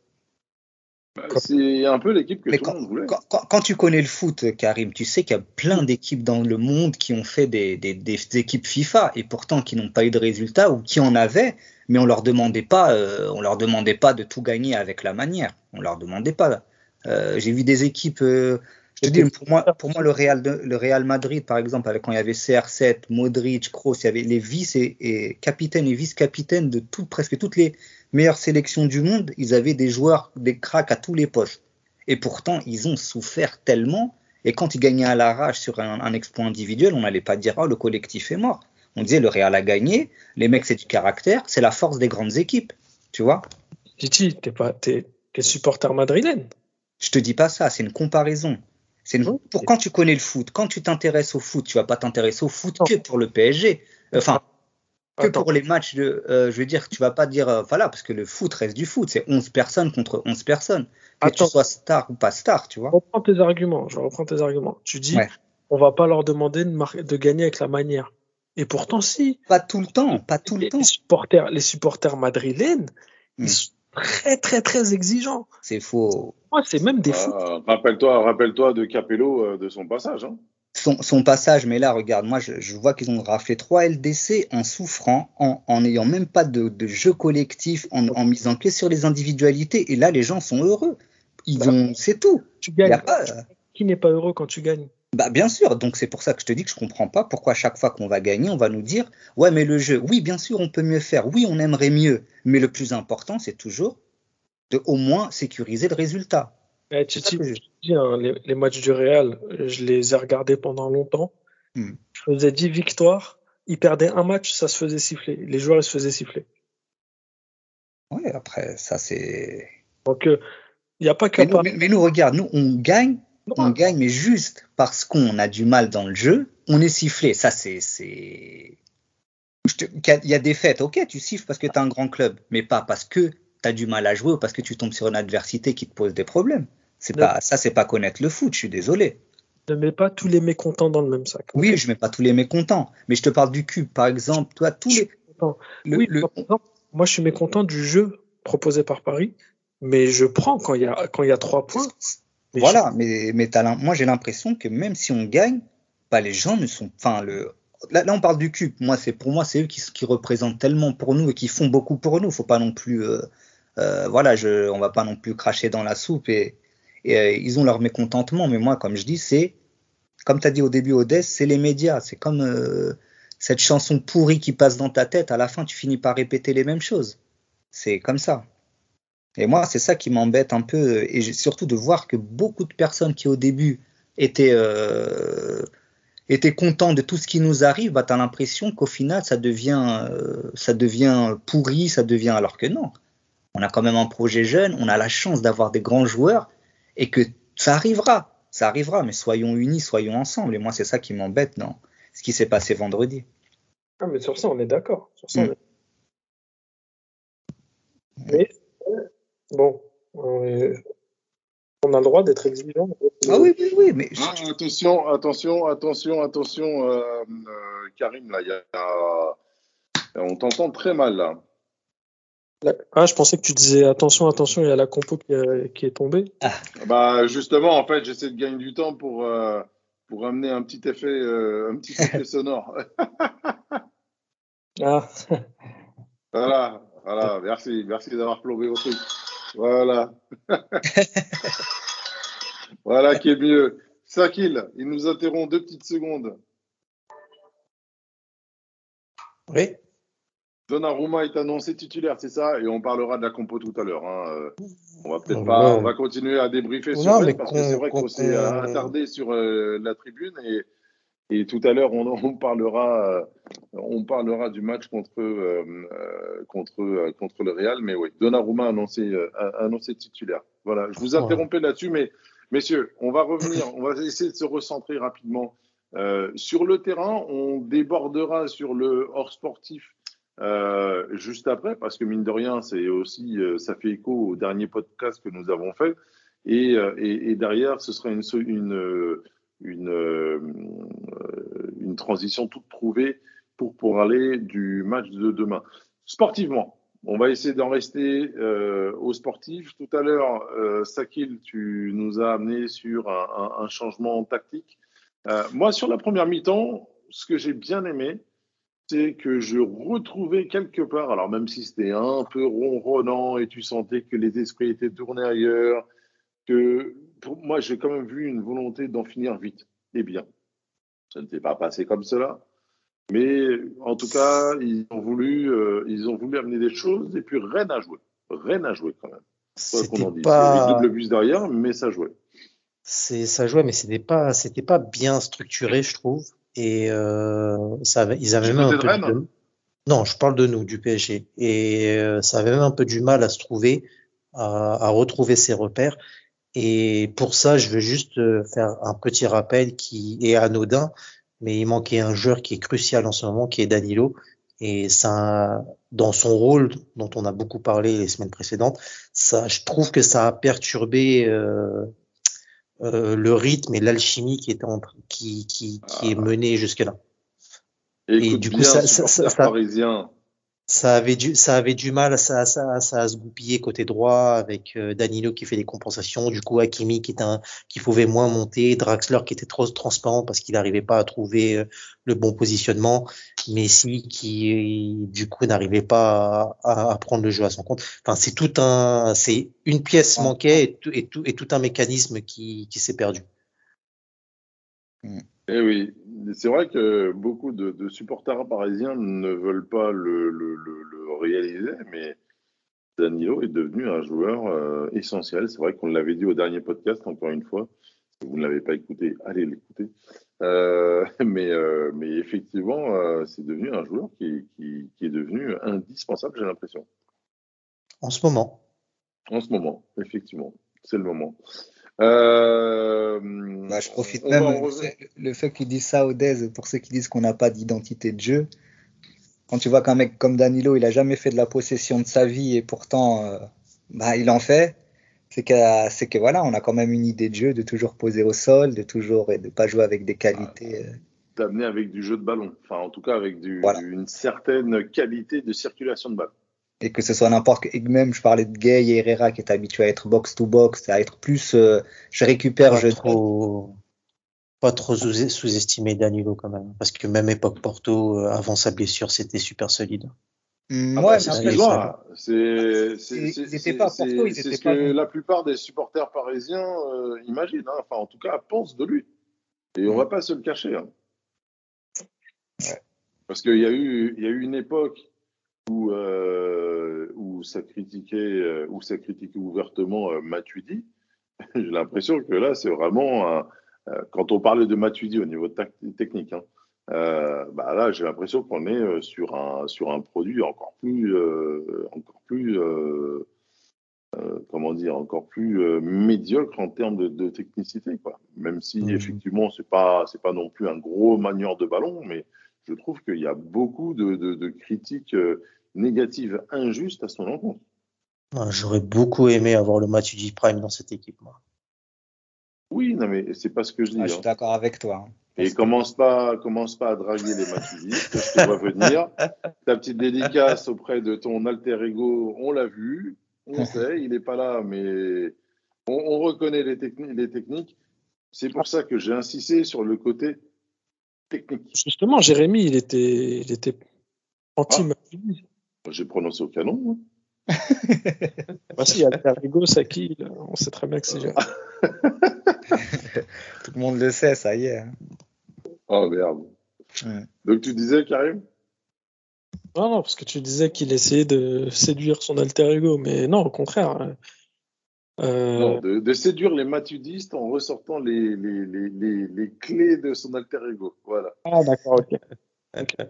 Bah, c'est un peu l'équipe que tout le monde voulait. Quand, tu connais le foot, Karim, tu sais qu'il y a plein d'équipes dans le monde qui ont fait des, des, des, équipes FIFA et pourtant qui n'ont pas eu de résultats ou qui en avaient, mais on leur demandait pas, euh, on leur demandait pas de tout gagner avec la manière. On leur demandait pas. Euh, J'ai vu des équipes. Euh, je dis, pour moi, pour moi le, Real le Real Madrid, par exemple, quand il y avait CR7, Modric, Kroos, il y avait les vice et, capitaines et vice-capitaines de tout, presque toutes les meilleures sélections du monde. Ils avaient des joueurs, des cracks à tous les postes. Et pourtant, ils ont souffert tellement. Et quand ils gagnaient à l'arrache sur un, exploit individuel, on n'allait pas dire oh, le collectif est mort. On disait le Real a gagné, les mecs c'est du caractère, c'est la force des grandes équipes. Tu vois? Titi, t'es pas, t'es, supporter madrilène. Je te dis pas ça, c'est une comparaison. C'est pour quand tu connais le foot, quand tu t'intéresses au foot, tu vas pas t'intéresser au foot que pour le PSG. Enfin, que pour les matchs de. Euh, je veux dire, tu vas pas dire. Euh, voilà, parce que le foot reste du foot. C'est 11 personnes contre 11 personnes. Que tu sois star ou pas star, tu vois. Je reprends tes arguments. Je reprends tes arguments. Tu dis, on va pas leur demander de, de, gagner avec la manière. Et pourtant, si. Pas tout le temps. Pas tout le temps. Les supporters, les supporters madrilènes, ils hmm. sont très, très, très exigeants. C'est faux c'est même des ah, Rappelle-toi, rappelle-toi de Capello euh, de son passage. Hein. Son, passage, mais là, regarde, moi, je, vois qu'ils ont raflé 3 LDC en souffrant, en n'ayant même pas de, jeu collectif, en, en, misant que sur les individualités. Et là, les gens sont heureux. Ils bah, ont, c'est tout. Tu gagnes. Qui n'est pas heureux quand tu gagnes bah bien sûr, donc c'est pour ça que je te dis que je comprends pas pourquoi chaque fois qu'on va gagner, on va nous dire ouais mais le jeu, oui bien sûr on peut mieux faire, oui on aimerait mieux, mais le plus important c'est toujours de au moins sécuriser le résultat. Eh, hein, les, matchs du Real, je les ai regardés pendant longtemps. Hmm. Je vous ai dit victoire, ils perdaient un match, ça se faisait siffler. Les joueurs ils se faisaient siffler. Oui, après, ça c'est. Donc, il euh, n'y a pas qu'à. Mais, mais, nous, regarde, nous, on gagne, on gagne, mais juste parce qu'on a du mal dans le jeu, on est sifflé. Ça, c'est. Il y a des fêtes, ok, tu siffles parce que tu as un grand club, mais pas parce que tu as du mal à jouer ou parce que tu tombes sur une adversité qui te pose des problèmes. C'est pas, ça, c'est pas connaître le foot, je suis désolé. Ne mets pas tous les mécontents dans le même sac. Oui, je mets pas tous les mécontents, mais je te parle du cube, par exemple. Toi, tous les. oui, moi, je suis mécontent du jeu proposé par Paris, mais je prends quand il y a, quand il y a trois points. Voilà, mais, mais moi, j'ai l'impression que même si on gagne, bah, les gens ne sont. Enfin, le, là, on parle du cube. Moi, c'est pour moi, c'est eux qui, qui, représentent tellement pour nous et qui font beaucoup pour nous. Faut pas non plus, euh, euh, voilà, je, on va pas non plus cracher dans la soupe et, et euh, ils ont leur mécontentement. Mais moi, comme je dis, c'est comme tu as dit au début, Odès, c'est les médias. C'est comme euh, cette chanson pourrie qui passe dans ta tête. À la fin, tu finis par répéter les mêmes choses. C'est comme ça. Et moi, c'est ça qui m'embête un peu, et surtout de voir que beaucoup de personnes qui au début étaient, euh, étaient contents de tout ce qui nous arrive, bah, tu as l'impression qu'au final, ça devient, euh, ça devient pourri, ça devient alors que non. On a quand même un projet jeune, on a la chance d'avoir des grands joueurs, et que ça arrivera, ça arrivera, mais soyons unis, soyons ensemble. Et moi, c'est ça qui m'embête dans ce qui s'est passé vendredi. Ah, mais sur ça, on est d'accord. Sur ça, on mm. est... Mais Bon, on, a le droit d'être exigeant. Ah oui, oui, oui, mais. Ah, attention, attention, attention, attention, euh, euh, Karim, là, y a... on t'entend très mal, là. Ah, je pensais que tu disais attention, attention, il y a la compo qui, est tombée. Ah. Bah, justement, en fait, j'essaie de gagner du temps pour, euh, pour amener un petit effet, un petit effet sonore. ah. Voilà, voilà, merci, merci d'avoir plombé au truc. Voilà. voilà qui est mieux. Sakil, il nous interrompt deux petites secondes. Oui. Donnarumma est annoncé titulaire, c'est ça? Et on parlera de la compo tout à l'heure. Hein. On va peut-être pas, on va continuer à débriefer sur elle parce que c'est vrai qu'on s'est attardé sur euh, la tribune et et tout à l'heure, on, parlera, on parlera du match contre, euh, euh, contre, euh, contre le Real. Mais oui, Donnarumma a annoncé, annoncé titulaire. Voilà, je vous interrompais là-dessus, mais messieurs, on va revenir, on va essayer de se recentrer rapidement. sur le terrain, on débordera sur le hors sportif juste après, parce que mine de rien, c'est aussi, ça fait écho au dernier podcast que nous avons fait. Et, et, derrière, ce sera une, une une, euh, une transition toute trouvée pour, pour aller du match de demain. Sportivement, on va essayer d'en rester euh, aux sportifs. Tout à l'heure, euh, Sakil, tu nous as amené sur un, changement tactique. Euh, moi, sur la première mi-temps, ce que j'ai bien aimé, c'est que je retrouvais quelque part, alors même si c'était un peu ronronnant et tu sentais que les esprits étaient tournés ailleurs, que pour moi, j'ai quand même vu une volonté d'en finir vite et bien. Ça ne s'est pas passé comme cela. Mais en tout cas, ils ont voulu, euh, ils ont voulu amener des choses et puis rien à jouer. Rien à jouer quand même. C'était pas. double bus derrière, mais ça jouait. C'est ça jouait, mais c'était pas, c'était pas bien structuré, je trouve. Et euh, ça, ils avaient même un peu. De... Non, je parle de nous, du PSG. Et euh, ça avait même un peu du mal à se trouver, à, à retrouver ses repères. Et pour ça, je veux juste euh, faire un petit rappel qui est anodin, mais il manquait un joueur qui est crucial en ce moment, qui est Danilo. Et ça, dans son rôle dont on a beaucoup parlé les semaines précédentes, ça, je trouve que ça a perturbé euh, euh, le rythme et l'alchimie qui est en, qui, qui, qui est ah. menée jusque là. Et, du coup, ça, ça, ça, parisien ça avait du ça avait du mal ça ça ça à se goupiller côté droit avec euh, Danilo qui fait des compensations. Du coup Hakimi qui est un qui pouvait moins monter. Draxler qui était trop transparent parce qu'il n'arrivait pas à trouver euh, le bon positionnement. Messi qui du coup n'arrivait pas à, à, prendre le jeu à son compte. Enfin c'est tout un c'est une pièce manquait et tout et tout, et tout un mécanisme qui qui s'est perdu. Mm. Eh oui, c'est vrai que beaucoup de, supporters parisiens ne veulent pas le, réaliser, mais Danilo est devenu un joueur euh, essentiel. C'est vrai qu'on l'avait dit au dernier podcast, encore une fois. Si vous ne l'avez pas écouté, allez l'écouter. Euh, mais, euh, mais effectivement, c'est devenu un joueur qui, qui est devenu indispensable, j'ai l'impression. En ce moment. En ce moment, effectivement. C'est le moment. Euh, bah, je profite même le fait qu'ils disent ça au Dez pour ceux qui disent qu'on n'a pas d'identité de jeu. Quand tu vois qu'un mec comme Danilo, il a jamais fait de la possession de sa vie et pourtant, euh, bah, il en fait. C'est que, c'est que voilà, on a quand même une idée de jeu, de toujours poser au sol, de toujours et de pas jouer avec des qualités. Ah, D'amener avec du jeu de ballon, enfin en tout cas avec du, une certaine qualité de circulation de balle et que ce soit n'importe même je parlais de Gay et Herrera qui est habitué à être box to box à être plus euh, je récupère pas je trop pas trop sous-estimer Danilo quand même, parce que même époque Porto, euh, avant sa blessure, c'était super solide. Ah bah, c'est ce que la plupart des supporters parisiens euh, imaginent, hein. enfin en tout cas pensent de lui. Et on mm. va pas se le cacher. Hein. Parce qu'il y, a eu, il y a eu une époque où, euh, où, ça, critiquait, où ça critiquait ouvertement Matuidi. J'ai l'impression que là, c'est vraiment un, euh, quand on parlait de Matuidi au niveau technique, hein, euh, bah là, j'ai l'impression qu'on est euh, sur un, sur un produit encore plus, encore plus comment dire, encore plus médiocre en termes de, technicité, quoi. Même si mmh. effectivement c'est pas c'est pas non plus un gros manieur de ballon, mais je trouve qu'il y a beaucoup de, de critiques négatives injustes à son encontre. J'aurais beaucoup aimé avoir le Matuidi Prime dans cette équipe, moi. Oui, non, mais c'est pas ce que je dis. Ah, je suis hein. d'accord avec toi. Hein. Et commence pas, commence pas à draguer les matudistes, je te vois venir. Ta petite dédicace auprès de ton alter ego, on l'a vu, on sait, il n'est pas là, mais on, reconnaît les, les techniques. C'est pour ça que j'ai insisté sur le côté technique. Justement, Jérémy, il était, il était anti ah. J'ai prononcé au canon. Moi. bah si, alter ego, Saki, on sait très bien que c'est Tout le monde le sait, ça y est. Hein. Oh merde. Donc tu disais, Karim? Non, non, parce que tu disais qu'il essayait de séduire son alter ego, mais non, au contraire. Euh... Non, de, séduire les matudistes en ressortant les, les, les, les, clés de son alter ego. Voilà. Ah, d'accord, ok.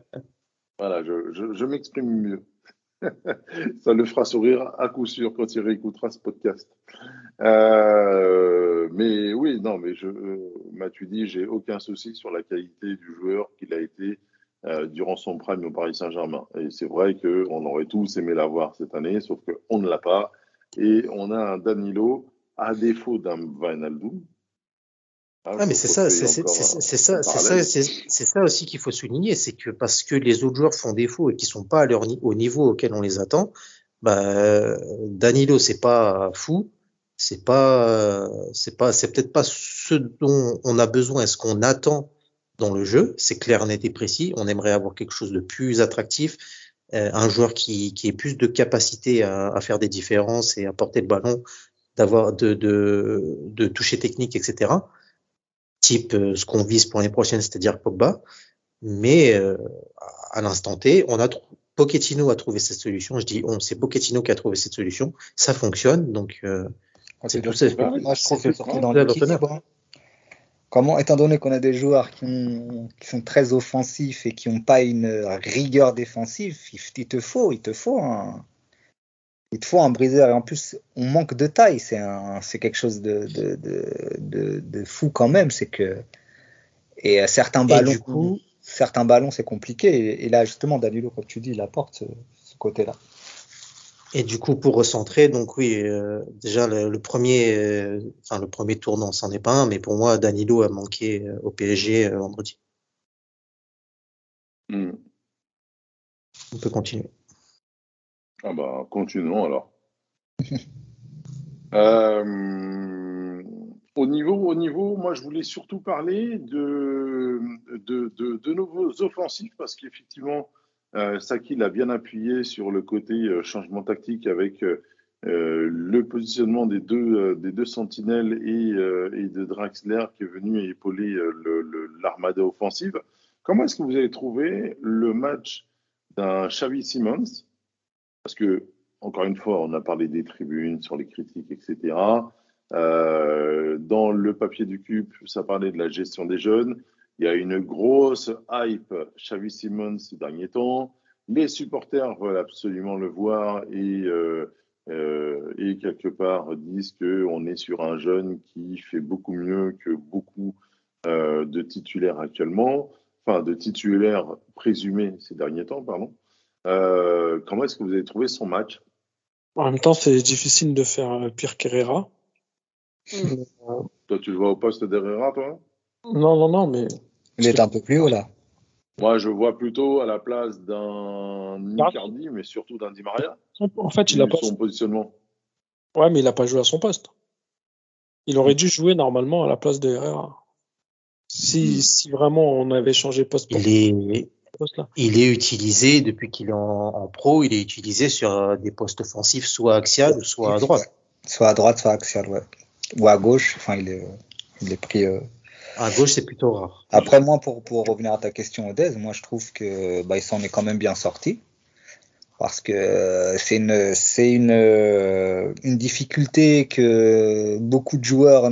voilà, je, je, je m'exprime mieux. Ça le fera sourire à coup sûr quand il réécoutera ce podcast. Euh, mais oui, non, mais je, euh, m'as-tu dit, j'ai aucun souci sur la qualité du joueur qu'il a été euh, durant son prime au Paris Saint-Germain. Et c'est vrai qu'on aurait tous aimé l'avoir cette année, sauf qu'on ne l'a pas. Et on a un Danilo, à défaut d'un Van ah, ah mais c'est ça, c'est ça, c'est ça, c'est ça aussi qu'il faut souligner, c'est que parce que les autres joueurs font défaut et qui sont pas à leur au niveau auquel on les attend, bah Danilo c'est pas fou, c'est pas, c'est pas, c'est peut-être pas ce dont on a besoin et ce qu'on attend dans le jeu, c'est clair, net et précis. On aimerait avoir quelque chose de plus attractif, un joueur qui, qui ait plus de capacité à, à, faire des différences et à porter le ballon, d'avoir de, de, de toucher technique, etc type euh, ce qu'on vise pour l'année prochaine, c'est-à-dire Pogba. Mais euh, à l'instant T, on a Pochettino a trouvé cette solution. Je dis on, c'est Pochettino qui a trouvé cette solution. Ça fonctionne, donc euh, c'est tout ça. Moi, je trouve que dans l'équipe, comment, étant donné qu'on a des joueurs qui, qui, sont très offensifs et qui n'ont pas une rigueur défensive, il, te faut, il te faut un, il te faut un briseur. Et en plus, on manque de taille. C'est, c'est quelque chose de, de, de, de, fou quand même. C'est que. Et euh, certains ballons, du coup, certains ballons, c'est compliqué. Et, là, justement, Danilo, comme tu dis, il apporte ce, côté-là. Et du coup, pour recentrer, donc oui, euh, déjà le, premier, euh, enfin le premier tournant, c'en est pas un, mais pour moi, Danilo a manqué au PSG vendredi. Hmm. On peut continuer. Ah bah, continuons alors. euh, au, niveau, au niveau, moi, je voulais surtout parler de, de, de, de nos offensifs parce qu'effectivement, euh, Saki l'a bien appuyé sur le côté euh, changement tactique avec euh, le positionnement des deux, euh, des deux sentinelles et, euh, de Draxler qui est venu épauler l'armada offensive. Comment est-ce que vous avez trouvé le match d'un Xavi Simmons parce que, encore une fois, on a parlé des tribunes, sur les critiques, etc. Euh, dans le papier du cube, ça parlait de la gestion des jeunes. Il y a une grosse hype Xavi Simons ces derniers temps. Les supporters veulent absolument le voir et, euh, euh, et quelque part disent qu'on est sur un jeune qui fait beaucoup mieux que beaucoup euh, de titulaires actuellement, enfin de titulaires présumés ces derniers temps, pardon. Euh, comment est-ce que vous avez trouvé son match? En même temps, c'est difficile de faire pire qu'Herrera. toi, tu le vois au poste d'Herrera, toi? Non, non, non, mais. Il est un peu plus haut, là. Moi, je vois plutôt à la place d'un Icardi, mais surtout d'un Di Maria. En fait, il a pas son positionnement. Ouais, mais il n'a pas joué à son poste. Il aurait dû jouer normalement à la place de Herrera. Si, si vraiment on avait changé poste il est, il est utilisé depuis qu'il est en, pro, il est utilisé sur euh, des postes offensifs, soit axial, soit à droite. Soit à droite, soit axial, ouais. Ou à gauche. Enfin, il est, il est pris. Euh... À gauche, c'est plutôt rare. Après, moi, pour, pour revenir à ta question, Odez, moi, je trouve que bah, il s'en est quand même bien sorti parce que c'est une c'est une une difficulté que beaucoup de joueurs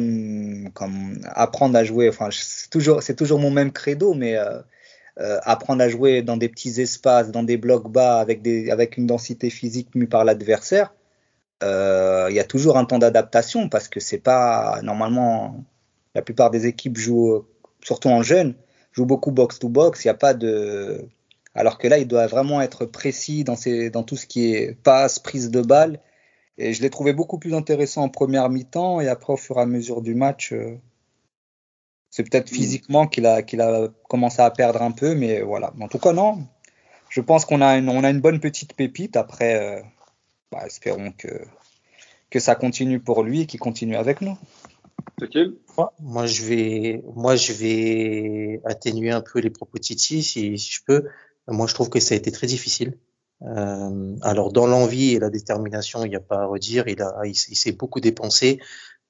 comme apprendre à jouer enfin c'est toujours c'est toujours mon même credo mais euh, euh, apprendre à jouer dans des petits espaces dans des blocs bas avec des avec une densité physique mue par l'adversaire euh, il y a toujours un temps d'adaptation parce que c'est pas normalement la plupart des équipes jouent surtout en jeune jouent beaucoup box to box il n'y a pas de alors que là, il doit vraiment être précis dans, ses, dans tout ce qui est passe, prise de balle. Et je l'ai trouvé beaucoup plus intéressant en première mi-temps. Et après, au fur et à mesure du match, euh, c'est peut-être mm. physiquement qu'il a, qu'il a commencé à perdre un peu. Mais voilà. En tout cas, non. Je pense qu'on a une, on a une bonne petite pépite. Après, euh, bah, espérons que, que ça continue pour lui et qu'il continue avec nous. Moi, je vais, moi, je vais atténuer un peu les propos de Titi, si je peux. Moi, je trouve que ça a été très difficile. Euh, alors, dans l'envie et la détermination, il n'y a pas à redire. Il, a, il, s'est beaucoup dépensé.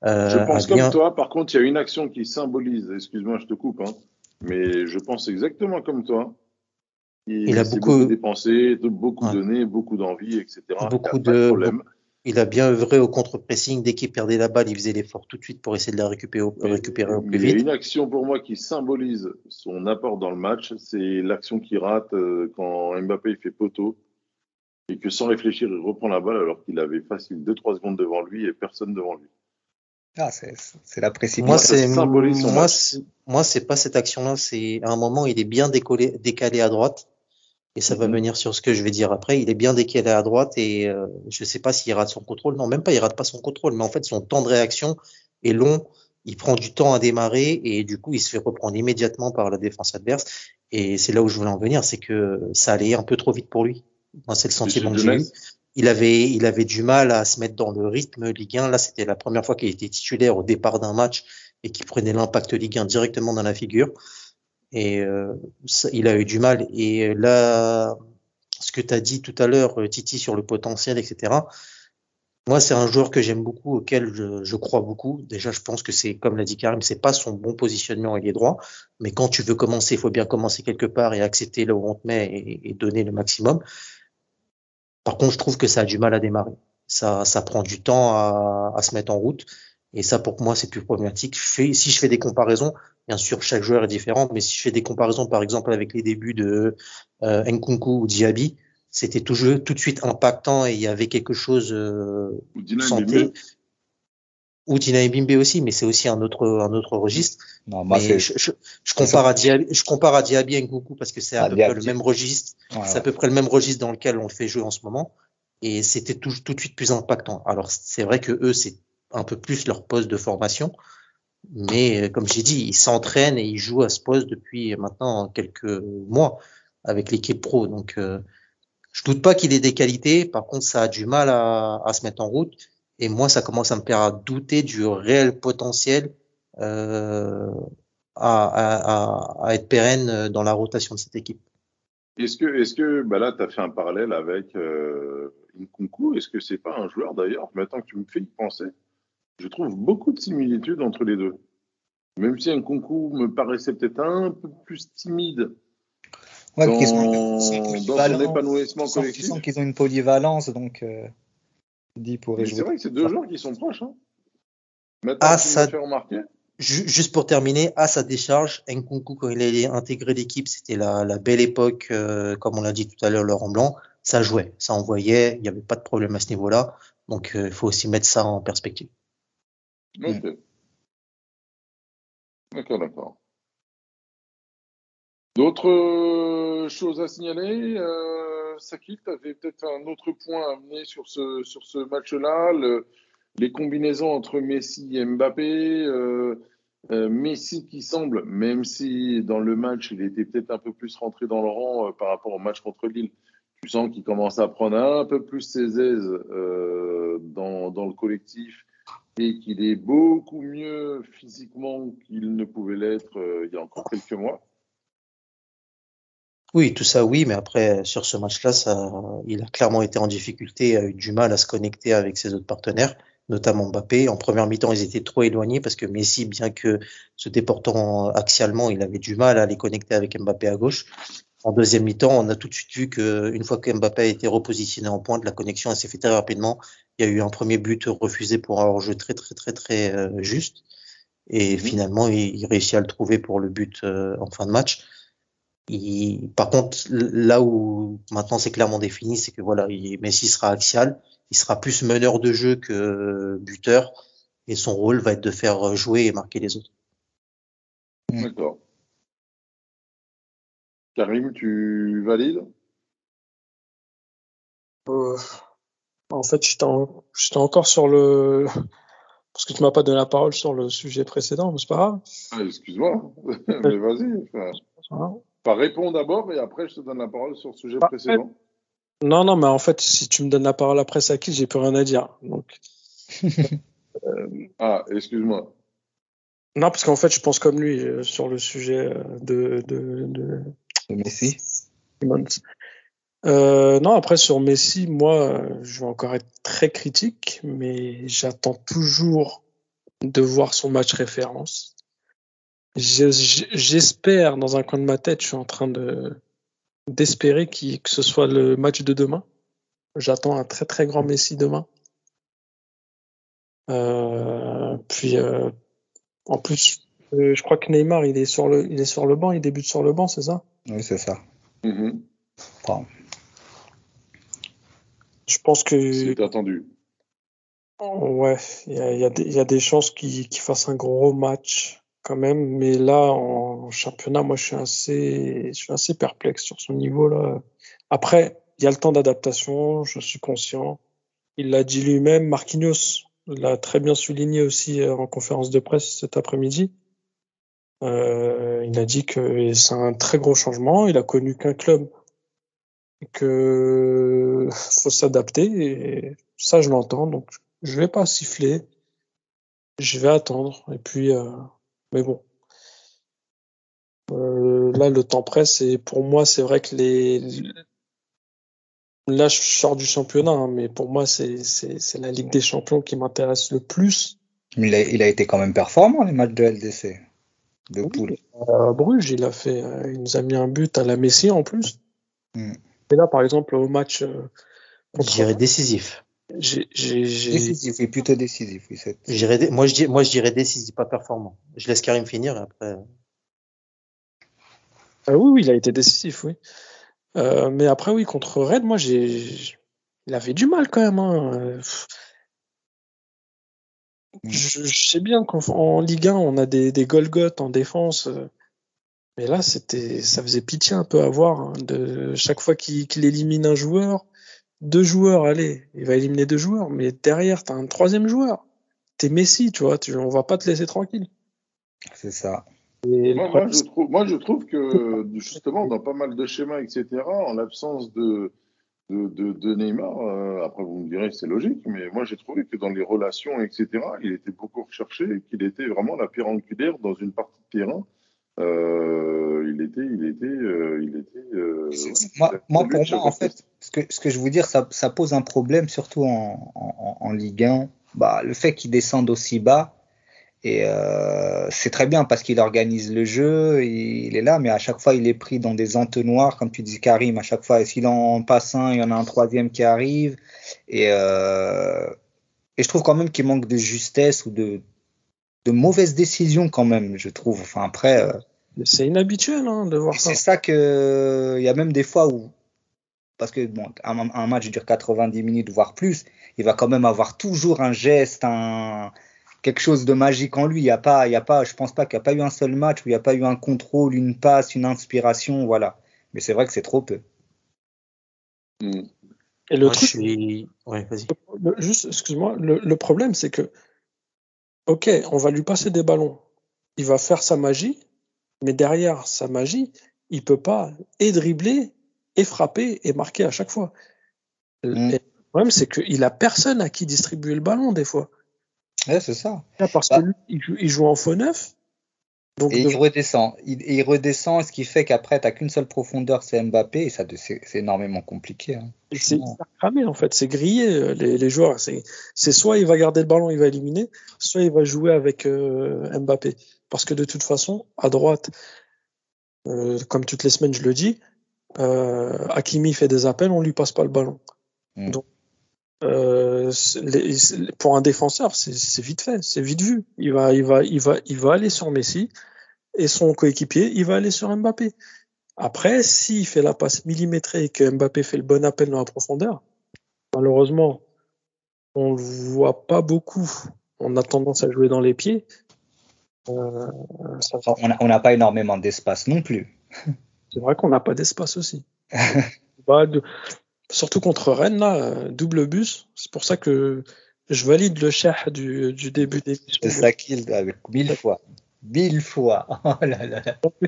Euh, je pense comme toi. Par contre, il y a une action qui symbolise. Excuse-moi, je te coupe. Hein, mais je pense exactement comme toi. Il, il a beaucoup, dépensé, beaucoup donné, beaucoup d'envie, etc. Beaucoup de, il a bien œuvré au contre-pressing. Dès qu'il perdait la balle, il faisait l'effort tout de suite pour essayer de la récupérer, au, récupérer au plus vite. Il y a une action pour moi qui symbolise son apport dans le match. C'est l'action qu'il rate euh, quand Mbappé fait poteau et que sans réfléchir, il reprend la balle alors qu'il avait facile 2-3 secondes devant lui et personne devant lui. Ah, c'est la précipitation. Moi, c'est moi, moi, c'est pas cette action-là. C'est à un moment, il est bien décollé, décalé à droite et ça va mhm. venir sur ce que je vais dire après. Il est bien décalé à droite et euh, je ne sais pas s'il rate son contrôle. Non, même pas, il rate pas son contrôle, mais en fait, son temps de réaction est long. Il prend du temps à démarrer et du coup, il se fait reprendre immédiatement par la défense adverse. Et c'est là où je voulais en venir, c'est que ça allait un peu trop vite pour lui. Moi, c'est le sentiment que j'ai eu. Il avait, il avait du mal à se mettre dans le rythme Ligue 1. Là, c'était la première fois qu'il était titulaire au départ d'un match et qu'il prenait l'impact Ligue 1 directement dans la figure et euh, il a eu du mal. Et là, ce que tu as dit tout à l'heure, euh, Titi, sur le potentiel, etc. Moi, c'est un joueur que j'aime beaucoup, auquel je, je, crois beaucoup. Déjà, je pense que c'est, comme l'a dit Karim, c'est pas son bon positionnement, il est droit. Mais quand tu veux commencer, il faut bien commencer quelque part et accepter là où on te met et, et, donner le maximum. Par contre, je trouve que ça a du mal à démarrer. Ça, ça prend du temps à, à se mettre en route. Et ça, pour moi, c'est plus problématique. Je fais, si je fais des comparaisons, bien sûr, chaque joueur est différent, mais si je fais des comparaisons, par exemple, avec les débuts de euh, Nkunku ou Diaby, c'était toujours tout de suite impactant et il y avait quelque chose euh, santé. Ou Dina Bimbe aussi, mais c'est aussi un autre un autre registre. Non, moi, je, je, je, compare à Diaby, je compare à Diaby et Nkunku parce que c'est à, ah, peu près le même registre. c'est à peu près le même registre dans lequel on le fait jouer en ce moment. Et c'était tout, tout de suite plus impactant. Alors c'est vrai que eux, c'est un peu plus leur poste de formation. Mais euh, comme j'ai dit, ils s'entraînent et ils jouent à ce poste depuis maintenant quelques mois avec l'équipe pro. Donc, euh, je doute pas qu'il ait des qualités. Par contre, ça a du mal à, à, se mettre en route. Et moi, ça commence à me faire douter du réel potentiel euh, à, à, à, être pérenne dans la rotation de cette équipe. Est-ce que, est-ce que, bah là, tu as fait un parallèle avec euh, Nkunku? Est-ce que c'est pas un joueur d'ailleurs? Maintenant que tu me fais y penser, je trouve beaucoup de similitudes entre les deux. Même si un concours me paraissait peut-être un peu plus timide ouais, dans, dans son épanouissement collectif. Ils qu'ils ont une polyvalence, donc euh, dit pour C'est vrai que c'est deux joueurs qui sont proches. Hein. Maintenant, ah, ça... fait remarquer. Juste pour terminer, à sa décharge, Nkunku, quand il a intégré l'équipe, c'était la, la, belle époque, euh, comme on l'a dit tout à l'heure, Laurent Blanc. Ça jouait, ça envoyait, il n'y avait pas de problème à ce niveau-là. Donc, euh, il faut aussi mettre ça en perspective. Ok. D'accord, d'accord. D'autres euh, choses à signaler euh, Saki, tu avais peut-être un autre point à amener sur ce, match-là, les combinaisons entre Messi et Mbappé, euh, euh, Messi qui semble, même si dans le match il était peut-être un peu plus rentré dans le rang par rapport au match contre Lille, tu sens qu'il commence à prendre un peu plus ses aises dans le collectif et qu'il est beaucoup mieux physiquement qu'il ne pouvait l'être euh, il y a encore quelques mois. Oui, tout ça, oui, mais après, sur ce match-là, il a clairement été en difficulté, a eu du mal à se connecter avec ses autres partenaires, notamment Mbappé. En première mi-temps, ils étaient trop éloignés parce que Messi, bien que se déportant axialement, il avait du mal à les connecter avec Mbappé à gauche. En deuxième mi-temps, on a tout de suite vu qu'une fois que Mbappé a été repositionné en pointe, la connexion s'est fait très rapidement. Il y a eu un premier but refusé pour un jeu très très très très euh, juste. Et mhm. finalement, il, réussit à le trouver pour le but euh, en fin de match. Il, par contre, là où maintenant c'est clairement défini, c'est que voilà, il, Messi sera axial, il sera plus meneur de jeu que buteur, et son rôle va être de faire jouer et marquer les autres. D'accord. Karim, tu valides? Euh, En fait, j'étais encore sur le. Parce que tu m'as pas donné la parole sur le sujet précédent, mais c'est pas grave. Ah, excuse-moi, mais vas-y. Enfin, réponds d'abord et après je te donne la parole sur le sujet bah, précédent. Non, non, mais en fait, si tu me donnes la parole après ça, qui j'ai plus rien à dire. Donc. Ah, excuse-moi. Non, parce qu'en fait, je pense comme lui euh, sur le sujet euh, de, de, Messi. Euh, non, après sur Messi, moi, je vais encore être très critique, mais j'attends toujours de voir son match référence. J'espère, dans un coin de ma tête, je suis en train de d'espérer que ce soit le match de demain. J'attends un très très grand Messi demain. Euh, puis euh, en plus, je crois que Neymar, est sur le, il est sur le banc, il débute sur le banc, c'est ça? Oui, c'est ça. Mm-hmm. Je pense que. C'est attendu. Ouais, il y a, y, a y a, des chances qu'il qu fasse un gros match quand même, mais là en championnat, moi je suis assez, je suis assez perplexe sur son niveau là. Après, il y a le temps d'adaptation, je suis conscient. Il l'a dit lui-même, Marquinhos l'a très bien souligné aussi euh, en conférence de presse cet après-midi. Euh, il a dit que c'est un très gros changement. Il a connu qu'un club que faut s'adapter. Ça, je l'entends. Donc, je vais pas siffler. Je vais attendre. Et puis, euh, mais bon. Euh, là, le temps presse. Et pour moi, c'est vrai que les Là, je sors du championnat, hein, mais pour moi, c'est la Ligue des Champions qui m'intéresse le plus. Il a, été quand même performant, les matchs de LDC. De poule. À Bruges, il a fait, euh, il nous a mis un but à la Messi en plus. Hmm. Et là, par exemple, au match. Euh, contre... décisif. J'ai, décisif, oui, plutôt décisif. Oui, moi, je, moi, je dirais décisif, pas performant. Je laisse Karim finir et après. Ah oui, oui, il a été décisif, oui. Euh, mais après, oui, contre Red, moi, j'ai, il avait du mal quand même. Hein. Je, sais bien qu'en Ligue 1, on a des, des Golgoth en défense. Euh, mais là, c'était, ça faisait pitié un peu à voir. Hein, de chaque fois qu'il élimine un joueur, deux joueurs, allez, il va éliminer deux joueurs, mais derrière, t'as un troisième joueur. T'es Messi, tu vois, tu, on va pas te laisser tranquille. C'est ça. Moi, je trouve, moi, je trouve que justement, dans pas mal de schémas, etc., en l'absence de, de, de, de, Neymar, euh, après vous me direz c'est logique, mais moi j'ai trouvé que dans les relations, etc., il était beaucoup recherché et qu'il était vraiment la pierre angulaire dans une partie de terrain. Euh, il était, il était, euh, il était. Euh, moi, moi pour moi, en fait, ce que, ce que je veux dire, ça, ça pose un problème, surtout en, en, en Ligue 1. Bah, le fait qu'il descende aussi bas, et euh, c'est très bien parce qu'il organise le jeu, il est là, mais à chaque fois il est pris dans des entonnoirs, comme tu dis Karim, à chaque fois, s'il en passe un, il y en a un troisième qui arrive. Et, euh, et je trouve quand même qu'il manque de justesse ou de, de mauvaises décisions quand même, je trouve. Enfin après. Euh, c'est inhabituel hein, de voir ça. C'est ça que il y a même des fois où parce que bon, un, un match dure 90 minutes voire plus, il va quand même avoir toujours un geste, un quelque chose de magique en lui. Il y a pas, il y a pas, je pense pas qu'il n'y a pas eu un seul match où il n'y a pas eu un contrôle, une passe, une inspiration, voilà. Mais c'est vrai que c'est trop peu. Et le truc, ouais, juste, excuse-moi, le, problème c'est que, ok, on va lui passer des ballons, il va faire sa magie, mais derrière sa magie, il peut pas et dribbler et frapper et marquer à chaque fois. Hmm. le problème c'est qu'il a personne à qui distribuer le ballon des fois. Ouais, c'est ça. parce Bah. que lui, il joue, il joue en faux neuf. Donc, Et de- il redescend. Il, et il redescend, ce qui fait qu'après, tu n'as qu'une seule profondeur, c'est Mbappé, et ça, c'est énormément compliqué. hein. c'est cramé, en fait. C'est grillé, euh, les, les joueurs. C'est soit il va garder le ballon, il va éliminer, soit il va jouer avec euh, Mbappé. Parce que de toute façon, à droite, euh, comme toutes les semaines, je le dis, euh, Hakimi fait des appels, on lui passe pas le ballon. Mm. Donc, euh, les- pour un défenseur, c'est vite fait, c'est vite vu. Il va, il va, il va, il va aller sur Messi et son coéquipier, il va aller sur Mbappé. Après, s'il fait la passe millimétrée et que Mbappé fait le bon appel dans la profondeur, malheureusement, on le voit pas beaucoup. On a tendance à jouer dans les pieds. Euh, ça va. On n'a on n'a pas énormément d'espace non plus. C'est vrai qu'on n'a pas d'espace aussi. Bah, de- Surtout contre Rennes, là, euh, double bus. C'est pour ça que je valide le chef du, du début d'émission. C'est ça qu'il avec mille fois. Mille fois. Oh là là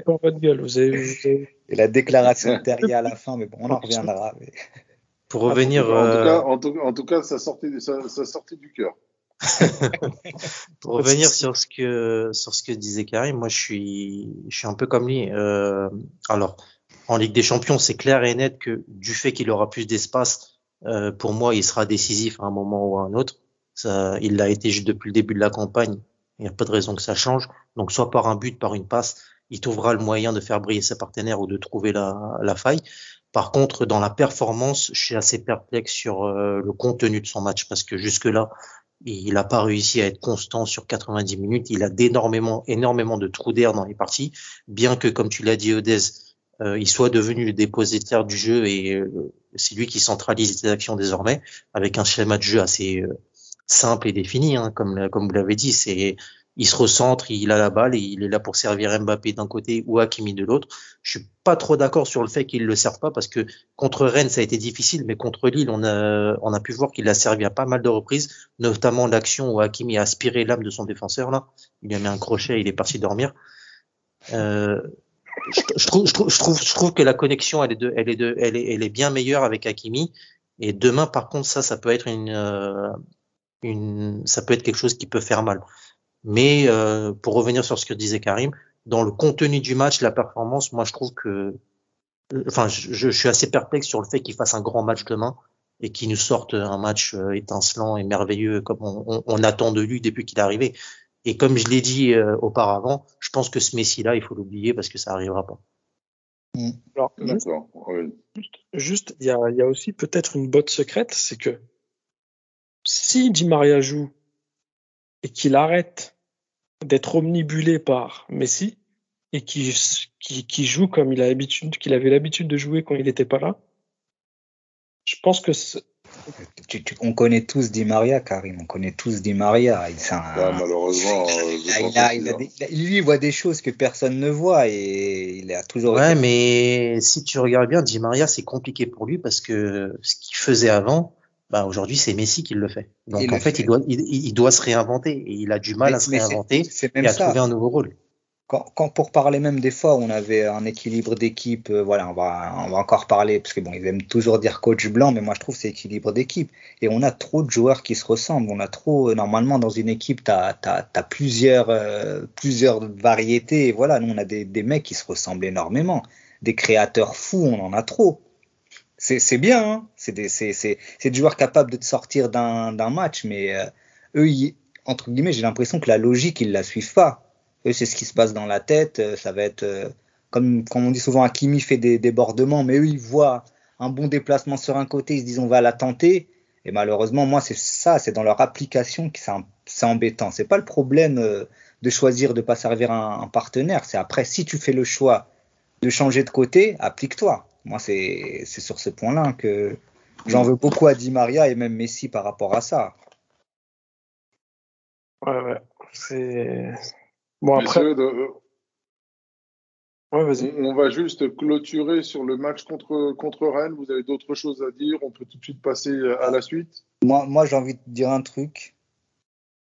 en votre gueule. Vous avez, vous avez- Et la déclaration de à la fin, mais bon, on en reviendra. mais- Pour revenir, En, tout cas, en, tout, en tout cas, ça sortait, ça, ça sortait du cœur. pour revenir sur ce que sur ce que disait Karim, moi je suis je suis un peu comme lui. Euh, alors en Ligue des Champions, c'est clair et net que du fait qu'il aura plus d'espace, euh, pour moi, il sera décisif à un moment ou à un autre. Ça, il l'a été juste depuis le début de la campagne. Il n'y a pas de raison que ça change. Donc soit par un but, par une passe, il trouvera le moyen de faire briller ses partenaires ou de trouver la, la faille. Par contre, dans la performance, je suis assez perplexe sur euh, le contenu de son match parce que jusque-là, il n'a pas réussi à être constant sur 90 minutes. Il a d'énormément, énormément de trous d'air dans les parties, bien que, comme tu l'as dit, Odez, il soit devenu le dépositaire du jeu et euh, c'est lui qui centralise les actions désormais avec un schéma de jeu assez euh, simple et défini, hein, comme, comme vous l'avez dit. C'est il se recentre, il a la balle et il est là pour servir Mbappé d'un côté ou Hakimi de l'autre. Je suis pas trop d'accord sur le fait qu'il le serve pas parce que contre Rennes ça a été difficile, mais contre Lille on a on a pu voir qu'il a servi à pas mal de reprises, notamment l'action où Hakimi a aspiré l'âme de son défenseur là. Il lui a mis un crochet, il est parti dormir. Euh, je, trouve, je, trouve, je, trouve, je trouve que la connexion, elle est, de, elle, est de, elle, est, elle est bien meilleure avec Hakimi. Et demain, par contre, ça, ça peut être une, euh, une, ça peut être quelque chose qui peut faire mal. Mais euh, pour revenir sur ce que disait Karim, dans le contenu du match, la performance, moi, je trouve que, enfin, je, suis assez perplexe sur le fait qu'il fasse un grand match demain et qu'il nous sorte un match euh, étincelant et merveilleux comme on, on attend de lui depuis qu'il est arrivé. Et comme je l'ai dit euh, auparavant, je pense que ce Messi-là, il faut l'oublier parce que ça arrivera pas. Alors, juste, D'accord. Oui. juste, il y a, il y a aussi peut-être une botte secrète, c'est que si Di Maria joue et qu'il arrête d'être omnibulé par Messi et qu'il qui, qui joue comme il a l'habitude, qu'il avait l'habitude de jouer quand il n'était pas là, je pense que c'est- Tu- tu- on connaît tous Di Maria, Karim. On connaît tous Di Maria. Il, un- Bah, malheureusement, euh, il a- il a- aussi, il a des- il a- lui, il voit des choses que personne ne voit et il a toujours. Ouais, été- mais si tu regardes bien, Di Maria, c'est compliqué pour lui parce que ce qu'il faisait avant, bah aujourd'hui c'est Messi qui le fait. Donc Il en fait, fait. il doit, il, il doit se réinventer et il a du mal Mais- à se réinventer et même à ça. trouver un nouveau rôle. Quand, quand pour parler même des fois on avait un équilibre d'équipe, euh, voilà, on va, on va encore parler, parce que bon, ils aiment toujours dire coach blanc, mais moi je trouve c'est équilibre d'équipe. Et on a trop de joueurs qui se ressemblent. On a trop, euh, normalement, dans une équipe, tu as, plusieurs, euh, plusieurs variétés. Et voilà, nous on a des, des mecs qui se ressemblent énormément. Des créateurs fous, on en a trop. C'est bien, hein c'est des, des joueurs capables de te sortir d'un d'un match, mais euh, eux, ils- entre guillemets, j'ai l'impression que la logique, ils la suivent pas. Eux, c'est ce qui se passe dans la tête. euh, Ça va être, euh, comme, on dit souvent, Hakimi fait des débordements, mais eux, ils voient un bon déplacement sur un côté, ils se disent on va la tenter. Et malheureusement, moi, c'est ça, c'est dans leur application que c'est embêtant. C'est pas le problème euh, de choisir de pas servir un, un partenaire. C'est après, si tu fais le choix de changer de côté, applique-toi. Moi, c'est c'est sur ce point-là que j'en veux beaucoup à Di Maria et même Messi par rapport à ça. ouais, ouais, c'est bon après. Messieurs, de- Ouais, vas-y. on va juste clôturer sur le match contre, contre Rennes. Vous avez d'autres choses à dire? On peut tout de suite passer à la suite. Moi, moi j'ai envie de dire un truc.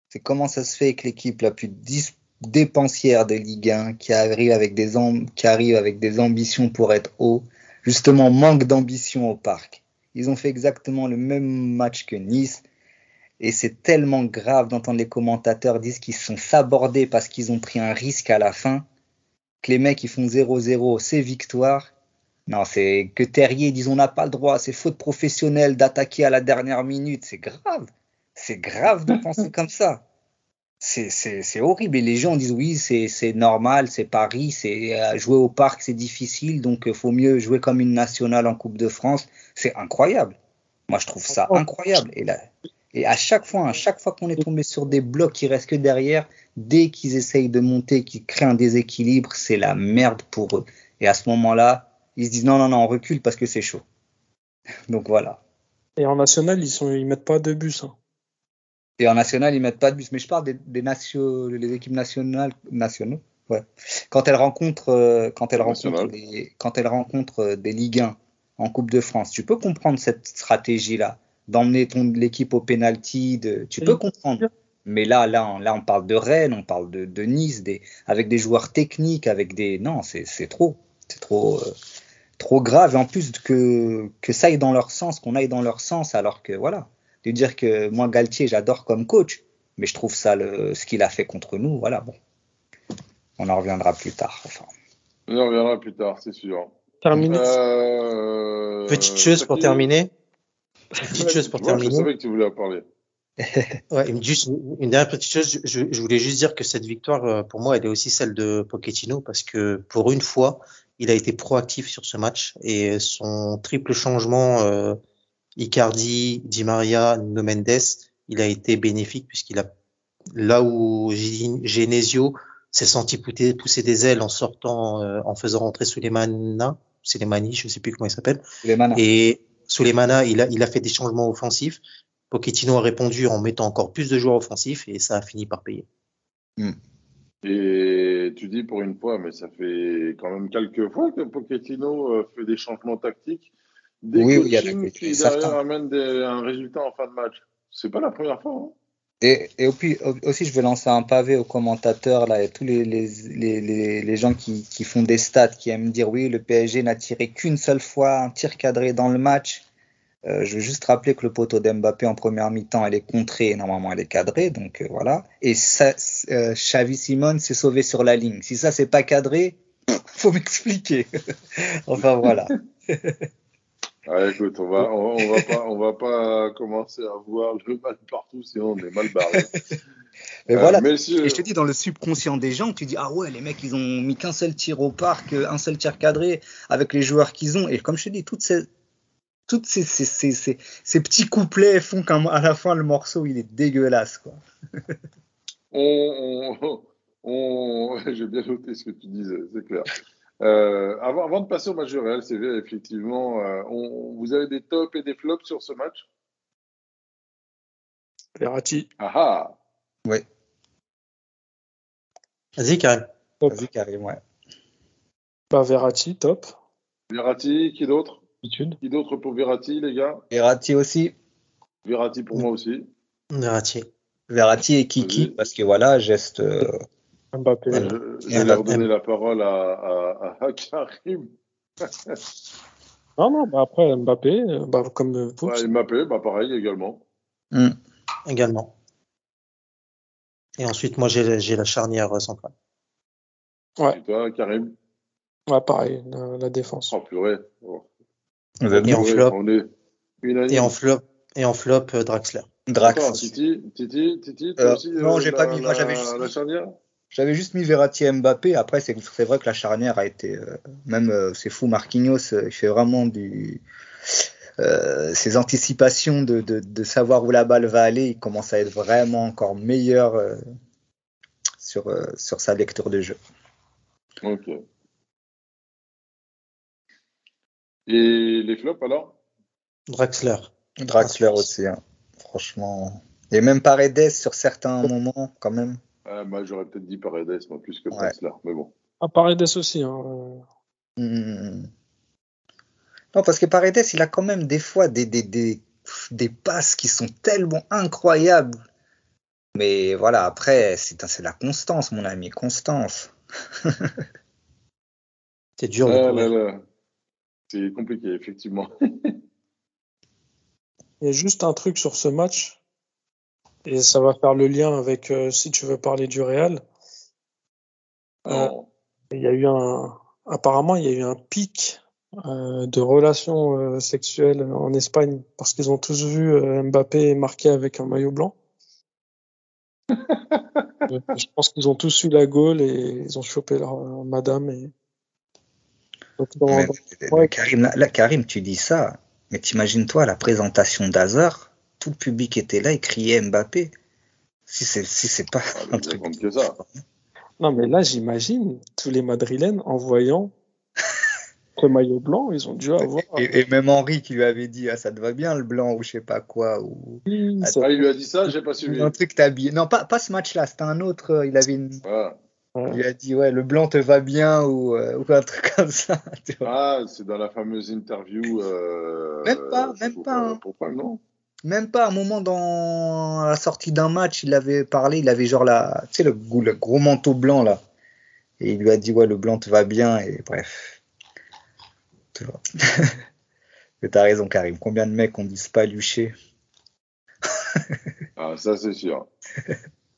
C'est comment ça se fait que l'équipe la plus dis- dépensière de Ligue 1, qui arrive avec des, qui arrive avec des ambitions pour être haut, justement manque d'ambition au parc. Ils ont fait exactement le même match que Nice. Et c'est tellement grave d'entendre les commentateurs dire qu'ils se sont sabordés parce qu'ils ont pris un risque à la fin, que les mecs ils font 0-0, c'est victoire. Non, c'est que Terrier disent on n'a pas le droit, c'est faute professionnelle d'attaquer à la dernière minute, c'est grave. C'est grave de penser comme ça. C'est horrible. Et les gens disent oui, c'est normal, c'est Paris, c'est euh, jouer au parc, c'est difficile, donc il faut mieux jouer comme une nationale en Coupe de France. C'est incroyable. Moi, je trouve ça incroyable. Et, là, et à chaque fois, à chaque fois qu'on est tombé sur des blocs qui restent que derrière, dès qu'ils essayent de monter, qu'ils créent un déséquilibre, c'est la merde pour eux. Et à ce moment-là, ils se disent non, non, non, on recule parce que c'est chaud. Donc voilà. Et en national, ils ils mettent pas de bus. Hein. Et en national, ils mettent pas de bus. Mais je parle des, des les équipes nationales, nationaux. Ouais. Quand elles rencontrent, euh, quand elles rencontrent, des, quand elles rencontrent euh, des Ligue 1 en Coupe de France, tu peux comprendre cette stratégie-là, d'emmener ton l'équipe au penalty, de, tu peux comprendre. Mais là, là, on, là, on parle de Rennes, on parle de, de Nice, des, avec des joueurs techniques, avec des, non, c'est trop, c'est trop, euh, trop grave. Et en plus que que ça aille dans leur sens, qu'on aille dans leur sens, alors que voilà de dire que moi, Galtier, j'adore comme coach, mais je trouve ça le, ce qu'il a fait contre nous, voilà, bon. On en reviendra plus tard. Enfin. On en reviendra plus tard, c'est sûr. Terminé. Euh... Petite chose pour terminer. Petite chose pour terminer. Je savais que tu voulais en parler. ouais, une, juste, une dernière petite chose, je, je, voulais juste dire que cette victoire, euh, pour moi, elle est aussi celle de Pochettino parce que pour une fois, il a été proactif sur ce match et son triple changement euh, Icardi, Di Maria, No Mendes, il a été bénéfique puisqu'il a là où Genesio s'est senti pousser des ailes en sortant, euh, en faisant rentrer Sulemana, Sulemani, je ne sais plus comment il s'appelle. Et Sulemana, il a, il a fait des changements offensifs. Pochettino a répondu en mettant encore plus de joueurs offensifs et ça a fini par payer. Hmm. Et tu dis pour une fois, mais ça fait quand même quelques fois que Pochettino euh, fait des changements tactiques des oui, il y a qui derrière amènent un résultat en fin de match. C'est pas la première fois. Hein. Et, aussi, je vais lancer un pavé aux commentateurs là, et tous les, gens qui, qui, font des stats, qui aiment dire oui, le PSG n'a tiré qu'une seule fois un tir cadré dans le match. Euh, je veux juste rappeler que le poteau d'Mbappé en première mi-temps, elle est contrée, normalement elle est cadrée, donc euh, voilà. Et ça, euh, Xavi Simone s'est sauvé sur la ligne. Si ça c'est pas cadré, faut m'expliquer. enfin voilà. Ah, écoute, on va, on, va pas, on va pas commencer à voir le mal partout, sinon on est mal barré. Mais voilà. Euh, Et je te dis, dans le subconscient des gens, tu dis, ah ouais, les mecs, ils ont mis qu'un seul tir au parc, un seul tir cadré avec les joueurs qu'ils ont. Et comme je te dis, toutes ces, toutes ces, ces, ces, ces petits couplets font qu'à la fin, le morceau, il est dégueulasse, quoi. on, on, on... j'ai bien noté ce que tu disais, c'est clair. Euh, avant, avant, de passer au match de Real CV, effectivement, euh, on, vous avez des tops et des flops sur ce match? Verratti. Ah ah Oui. Vas-y, Karim. Vas-y, Karim, ouais. Bah, Verratti, top. Verratti, qui d'autre? Qui d'autre pour Verratti, les gars? Verratti aussi. Verratti pour moi aussi. Verratti. Verratti et Kiki, parce que voilà, geste. Euh, Mbappé. je, vais leur donner la parole à, à, à Karim. non, non, bah après Mbappé, bah, comme vous. Mbappé, bah pareil également. Mm. Également. Et ensuite, moi, j'ai la charnière centrale. Ouais. Et toi, Karim? Ouais, pareil, la, défense. Oh, purée. Oh. Et, en flop, et en flop, et en flop, Draxler. Draxler. Titi, Titi, Titi, toi euh, aussi, Non, euh, j'ai pas mis. Moi, j'avais juste. La charnière? J'avais juste mis Verratti et Mbappé. Après, c'est vrai que la charnière a été. Euh, même, euh, c'est fou, Marquinhos, euh, il fait vraiment du. ses anticipations de, de, de, savoir où la balle va aller, il commence à être vraiment encore meilleur sur, sur sa lecture de jeu. Ok. Et les flops alors? Draxler. Draxler aussi, hein. franchement. Et même Paredes sur certains moments, quand même. Moi, j'aurais peut-être dit Paredes, moi, plus que ouais. mais bon. Ah, Paredes aussi. Hein. Hmm. Non, parce que Paredes, il a quand même des fois des, des, des, des passes qui sont tellement incroyables. Mais voilà, après, c'est la constance, mon ami, constance. c'est dur. Ah, c'est compliqué, effectivement. Il y a juste un truc sur ce match Et ça va faire le lien avec, euh, si tu veux parler du Real. Euh, il y a eu un, apparemment, il y a eu un pic euh, de relations sexuelles en Espagne parce qu'ils ont tous vu Mbappé marqué avec un maillot blanc. je pense qu'ils ont tous eu la gaule et ils ont chopé leur madame. Et... Donc, dans, mais, dans... Ouais. Karim, là, Karim, tu dis ça, mais t'imagines-toi la présentation d'Hazard, tout le public était là et criait Mbappé. Si c'est si c'est pas ah, un truc que ça. Non, mais là, j'imagine tous les Madrilènes en voyant le maillot blanc, ils ont dû avoir. Et, et, même Henri qui lui avait dit ah ça te va bien le blanc ou je sais pas quoi ou. Oui, ah, il lui a dit ça, j'ai pas suivi. Un truc t'habillé. Non pas pas ce match-là, c'était un autre. Il avait une. Ah. Il lui a dit ouais le blanc te va bien ou, euh, ou un truc comme ça. Ah c'est dans la fameuse interview. Euh, même pas, même pas. Hein. Pourquoi non même pas un moment dans la sortie d'un match, il avait parlé, il avait genre la, tu sais, le, gros manteau blanc là. Et il lui a dit, ouais, le blanc te va bien, et bref. Tu vois. Mais t'as raison, Karim. Combien de mecs ont dit paluché Ah, ça, c'est sûr.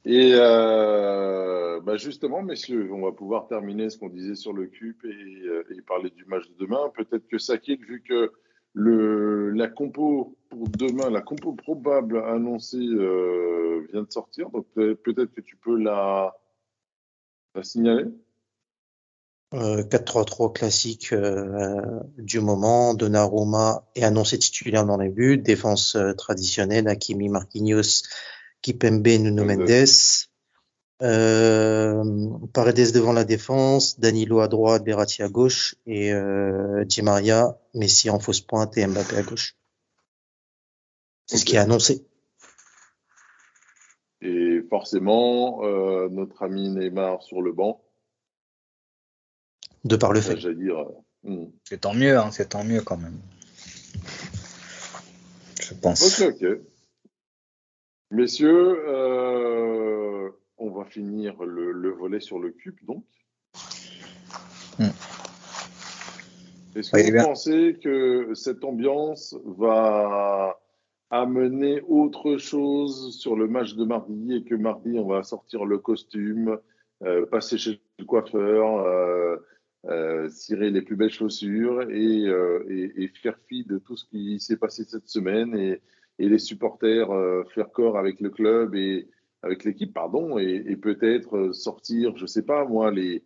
Et euh, bah justement, messieurs, on va pouvoir terminer ce qu'on disait sur le CUP et, euh, parler du match de demain. Peut-être que Sakik, vu que le, la compo pour demain, la compo probable annoncée euh, vient de sortir, donc peut-être que tu peux la, la signaler? Euh, 4-3-3 classique euh, du moment. Donnarumma est annoncé titulaire dans les buts. Défense euh, traditionnelle, Hakimi, Marquinhos, Kipembe, Nuno Mendes. Euh, Paredes devant la défense, Danilo à droite, Berratti à gauche et euh, Di Maria, Messi en fausse pointe et Mbappé à gauche. C'est okay. ce qui est annoncé. Et forcément, euh, notre ami Neymar sur le banc. De par le fait. dire. Hmm. C'est tant mieux, hein, c'est tant mieux quand même. Je pense. Ok, ok. Messieurs, euh, on va finir le, le, volet sur le cube, donc. Hmm. Est-ce que oui, vous pensez que cette ambiance va amener autre chose sur le match de mardi et que mardi, on va sortir le costume, euh, passer chez le coiffeur, euh, euh, cirer les plus belles chaussures et, et, et, faire fi de tout ce qui s'est passé cette semaine et, et les supporters faire corps avec le club et avec l'équipe, pardon, et, peut-être sortir, je sais pas moi, les,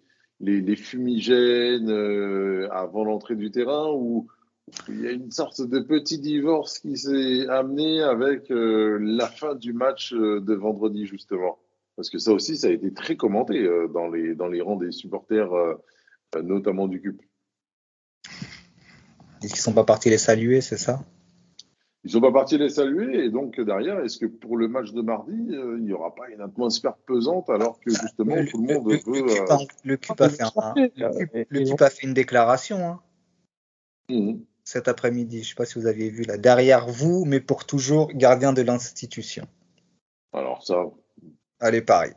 fumigènes euh, avant l'entrée du terrain ou il y a une sorte de petit divorce qui s'est amené avec euh, la fin du match euh, de vendredi justement. Parce que ça aussi, ça a été très commenté euh, dans, les, dans les rangs des supporters, euh, notamment du CUP. Ils ne sont pas partis les saluer, c'est ça? Ils sont pas partis les saluer et donc derrière, est-ce que pour le match de mardi, euh, il n'y aura pas une atmosphère pesante alors que justement le, tout le monde le, veut. Le CUP, a, le CUP a, fait, un, le CUP a fait une déclaration hein, mmh. cet après-midi. Je ne sais pas si vous aviez vu là. Derrière vous, mais pour toujours, gardien de l'institution. Alors ça. Allez, pareil.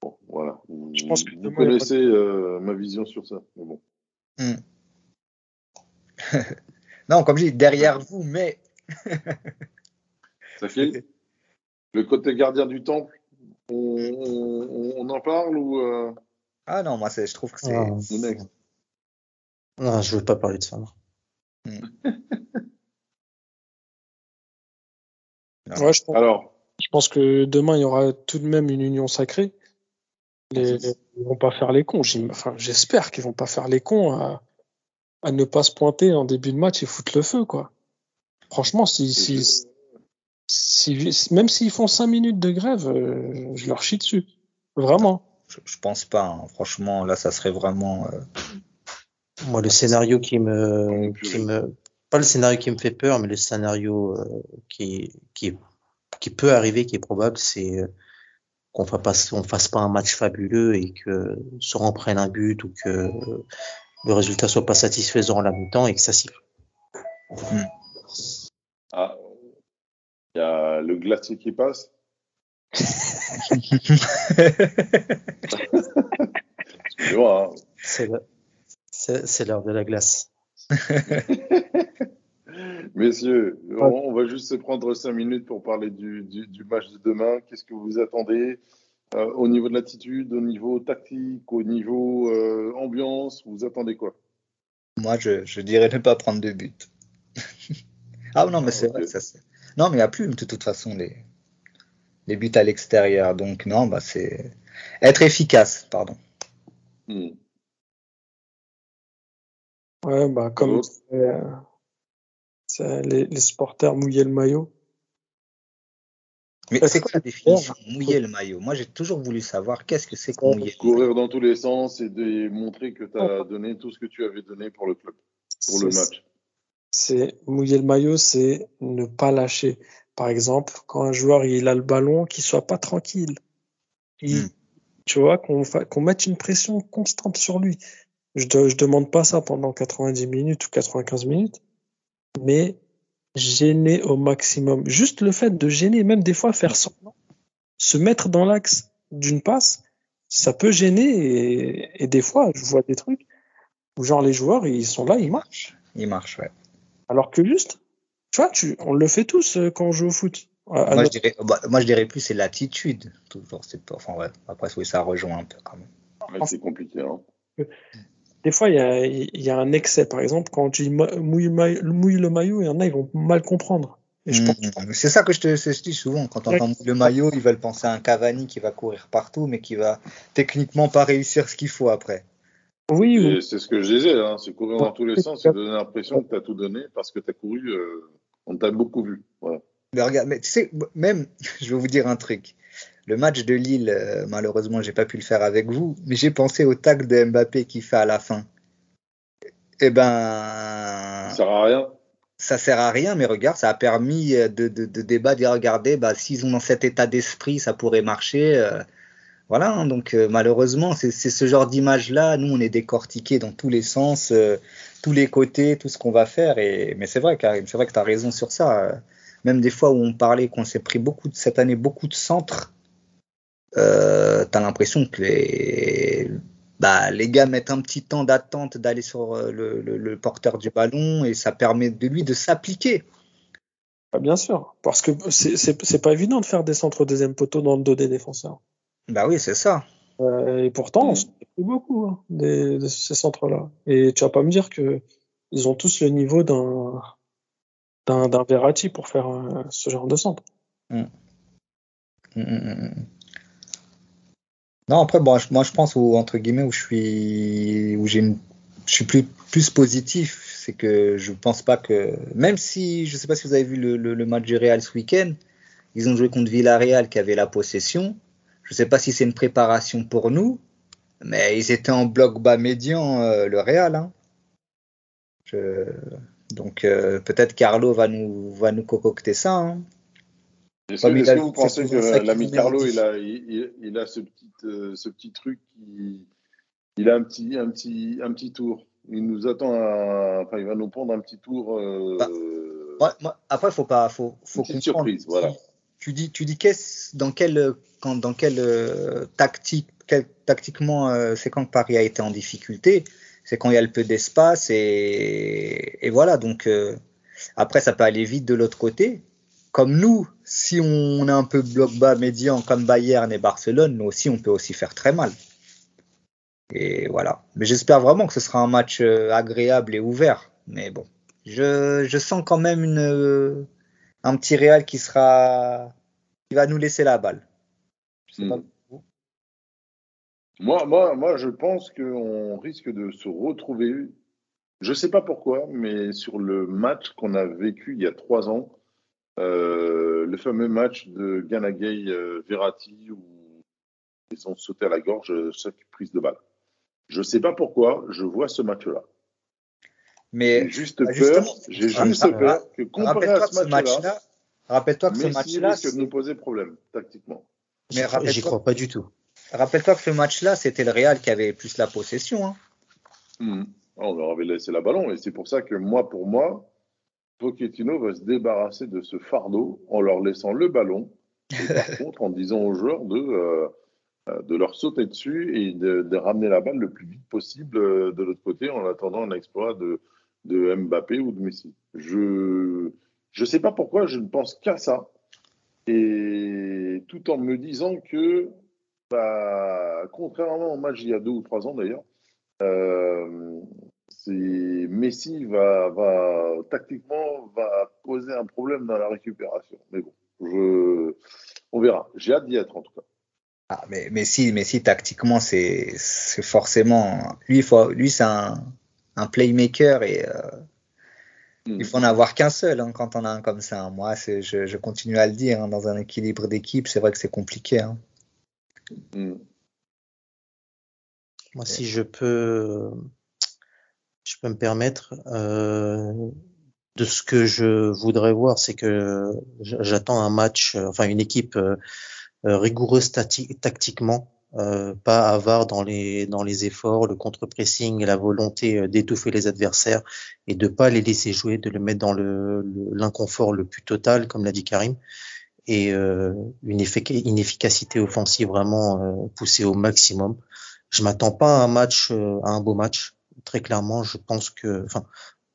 Bon, voilà. Je pense que vous connaissez euh, ma vision sur ça. Mais bon. Mmh. non, comme je dis, derrière vous, mais Ça fait Le côté gardien du temple, on, on, on en parle ou euh... Ah non, moi je trouve que c'est. Ah. Non, je veux pas parler de ça. Hmm. ouais, je pense, Alors, je pense que demain il y aura tout de même une union sacrée. Les, ils vont pas faire les cons. Enfin, j'espère qu'ils vont pas faire les cons à, à ne pas se pointer en début de match et foutre le feu, quoi. Franchement, si, si, si, même s'ils font 5 minutes de grève, euh, je leur chie dessus. Vraiment. Je, je pense pas. Hein. Franchement, là, ça serait vraiment. Euh... Moi, le scénario qui me, qui me, pas le scénario qui me fait peur, mais le scénario euh, qui, qui, qui peut arriver, qui est probable, c'est qu'on fasse pas, on fasse pas un match fabuleux et que soit on prenne un but ou que le résultat soit pas satisfaisant à la mi-temps et que ça siffle. Mm. Ah, il y a le glacier qui passe. Excusez-moi. Hein. C'est l'heure de la glace. Messieurs, on, va juste se prendre cinq minutes pour parler du, du, match de demain. Qu'est-ce que vous attendez euh, au niveau de l'attitude, au niveau tactique, au niveau euh, ambiance Vous attendez quoi? Moi, je, je, dirais ne pas prendre de but. ah non, mais c'est vrai, ça Non, mais il n'y a plus de toute façon les, les buts à l'extérieur. Donc non, bah c'est être efficace, pardon. Hmm. Ouais, bah comme les, les, supporters mouiller le maillot. Mais c'est quoi la définition mouiller le maillot? Moi, j'ai toujours voulu savoir qu'est-ce que c'est que mouiller Courir dans tous les sens et de montrer que tu as donné tout ce que tu avais donné pour le club, pour le match. C'est mouiller le maillot, c'est ne pas lâcher. Par exemple, quand un joueur il a le ballon, qu'il soit pas tranquille. Hmm. Tu vois, qu'on mette une pression constante sur lui. Je, ne demande pas ça pendant 90 minutes ou 95 minutes, mais gêner au maximum. Juste le fait de gêner, même des fois faire semblant, se mettre dans l'axe d'une passe, ça peut gêner et, des fois, je vois des trucs où genre les joueurs, ils sont là, ils marchent. Ils marchent, ouais. Alors que juste, tu vois, tu, on le fait tous euh, quand on joue au foot. Moi, je dirais, bah, moi, je dirais plus c'est l'attitude. Enfin, ouais. Après, oui, ça rejoint un peu quand même. c'est compliqué. Hein des fois, il y a, y a, un excès. Par exemple, quand tu mouilles, mouille le maillot, il y en a, ils vont mal comprendre. Mmh. c'est ça que je te, dis souvent. Quand on entend le maillot, ils veulent penser à un Cavani qui va courir partout, mais qui va techniquement pas réussir ce qu'il faut après. Oui, c'est ce que je disais. Hein. c'est courir dans tous les sens et donner l'impression que tu as tout donné parce que tu as couru. Euh, on t'a beaucoup vu. Mais regarde, mais tu sais, même, je vais vous dire un truc le match de Lille, euh, malheureusement, j'ai pas pu le faire avec vous, mais j'ai pensé au tac de Mbappé qu'il fait à la fin. Eh ben. Ça sert à rien. Ça sert à rien, mais regarde, ça a permis euh, de, de, de débattre, de regarder, bah, s'ils ont dans cet état d'esprit, ça pourrait marcher. Euh, voilà, hein, donc malheureusement, c'est ce genre d'image-là. Nous, on est décortiqués dans tous les sens, tous les côtés, tout ce qu'on va faire. Et, mais c'est vrai, Karim, c'est vrai que tu as raison sur ça. Même des fois où on parlait qu'on s'est pris beaucoup de, cette année beaucoup de centres, euh, tu as l'impression que les, bah, les gars mettent un petit temps d'attente d'aller sur euh, le, le, porteur du ballon et ça permet de lui de s'appliquer. Bah, bien sûr, parce que c'est pas évident de faire des centres deuxième poteau dans le dos des défenseurs. Bah oui, c'est ça. Euh, et pourtant, on s'en beaucoup hein, de ces centres-là. Et tu vas pas me dire que ils ont tous le niveau d'un d'un Verratti pour faire euh, ce genre de centre. Mmh. Mmh, mmh, non, après, bon, moi, je pense où, entre guillemets, où je suis, où j'ai une, je suis plus, plus positif, c'est que je pense pas que, même si, je sais pas si vous avez vu le, le, match du Real ce week-end, ils ont joué contre Villarreal qui avait la possession. Je sais pas si c'est une préparation pour nous, mais ils étaient en bloc bas médian, euh, le Real. Hein. Je... Donc euh, peut-être Carlo va nous, va nous concocter ça. Hein. Est-ce que, vous pensez que l'ami Carlo, il a, il, il a ce, petit, euh, ce petit truc, qui, il a un petit, un, petit, un petit tour Il nous attend, enfin, il va nous prendre un petit tour. Bah, moi, après, faut pas, faut, faut une surprise, voilà. Tu dis, tu dis qu'est-ce, dans quelle, quand, dans quelle euh, tactique, quel, tactiquement, c'est quand Paris a été en difficulté. C'est quand il y a le peu d'espace et, voilà. Donc après, ça peut aller vite de l'autre côté comme nous, si on est un peu bloc bas médian comme Bayern et Barcelone, nous aussi, on peut aussi faire très mal. Et voilà. Mais j'espère vraiment que ce sera un match euh, agréable et ouvert. Mais bon, je, sens quand même euh, un petit Real qui sera, qui va nous laisser la balle. Hmm. moi, moi, moi, je pense qu'on risque de se retrouver. Je ne sais pas pourquoi, mais sur le match qu'on a vécu il y a trois ans, euh, le fameux match de Ganagay euh, où ils ont sauté à la gorge chaque prise de balle. Je ne sais pas pourquoi, je vois ce match-là. Mais juste bah, peur, j'ai juste peur que comparé à ce match-là, rappelle-toi que ce match-là risque de nous poser problème tactiquement. Mais j'y crois pas du tout. Rappelle-toi que ce match-là, c'était le Real qui avait plus la possession. Hein. Hmm. On leur avait laissé la ballon et c'est pour ça que moi, pour moi, Pochettino va se débarrasser de ce fardeau en leur laissant le ballon, et par contre en disant aux joueurs de, euh, euh, de leur sauter dessus et de, ramener la balle le plus vite possible euh, de l'autre côté en attendant un exploit de, de Mbappé ou de Messi. Je ne sais pas pourquoi, je ne pense qu'à ça. Et tout en me disant que, bah, contrairement au match il y a deux ou trois ans d'ailleurs, euh, Messi va, va, tactiquement va poser un problème dans la récupération. Mais bon, je, on verra. J'ai hâte d'y être en tout cas. Ah, mais Messi tactiquement, c'est forcément. Lui, lui c'est un, un, playmaker et euh, il faut en avoir qu'un seul hein, quand on a un comme ça. Moi, je, je, continue à le dire, hein, dans un équilibre d'équipe, c'est vrai que c'est compliqué. Hein. Mm. Moi, si je peux, je peux me permettre, euh, de ce que je voudrais voir, c'est que j'attends un match, euh, enfin une équipe euh, rigoureuse tactiquement, euh, pas avare dans les dans les efforts, le contre-pressing la volonté euh, d'étouffer les adversaires et de pas les laisser jouer, de le mettre dans le l'inconfort le, plus total, comme l'a dit Karim, et euh, une, une, efficacité offensive vraiment euh, poussée au maximum. Je m'attends pas à un match, à un beau match. Très clairement, je pense que, enfin,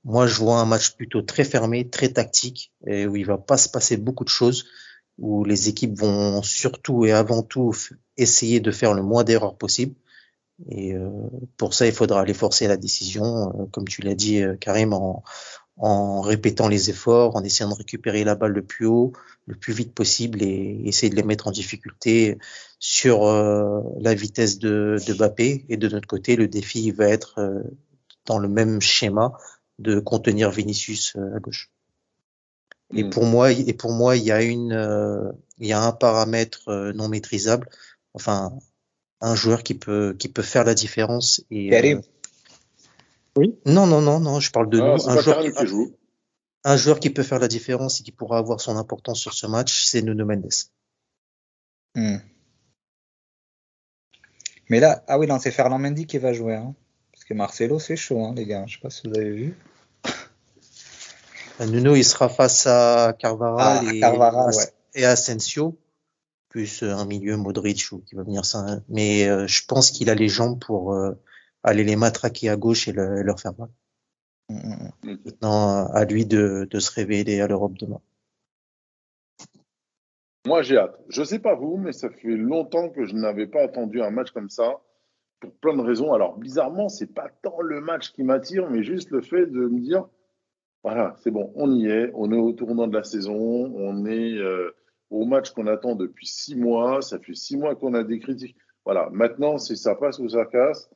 moi, je vois un match plutôt très fermé, très tactique, et où il va pas se passer beaucoup de choses où les équipes vont surtout et avant tout essayer de faire le moins d'erreurs possible. Et euh, pour ça, il faudra aller forcer la décision, euh, comme tu l'as dit, euh, Karim, en, répétant les efforts, en essayant de récupérer la balle le plus haut, le plus vite possible et essayer de les mettre en difficulté sur la vitesse de, de Bappé. Et de notre côté, le défi va être dans le même schéma de contenir Vinicius à gauche. Et mm. pour moi, et pour moi, il y a une, euh, il y a un paramètre euh, non maîtrisable. Enfin, un joueur qui peut, qui peut faire la différence. Et, euh, oui. Non, non, non, non. Je parle de ah, Un joueur, qui, un joueur qui peut faire la différence et qui pourra avoir son importance sur ce match, c'est Nuno Mendes. Mm. Mais là, ah oui, non, c'est Ferland Mendy qui va jouer. Hein. Parce que Marcelo, c'est chaud, hein, les gars. Je sais pas si vous avez vu. Nuno, il sera face à Carvara ah, et, à Asensio, plus euh, un milieu Modric qui va venir ça. Mais euh, je pense qu'il a les jambes pour euh, aller les matraquer à gauche et leur faire mal. Mm, mm, mm. Maintenant, à lui de, se révéler à l'Europe demain. Moi, j'ai hâte. Je sais pas vous, mais ça fait longtemps que je n'avais pas attendu un match comme ça pour plein de raisons. Alors, bizarrement, c'est pas tant le match qui m'attire, mais juste le fait de me dire voilà, c'est bon, on y est, on est au tournant de la saison, on est euh, au match qu'on attend depuis six mois, ça fait six mois qu'on a des critiques. Voilà, maintenant, c'est ça passe ou ça casse.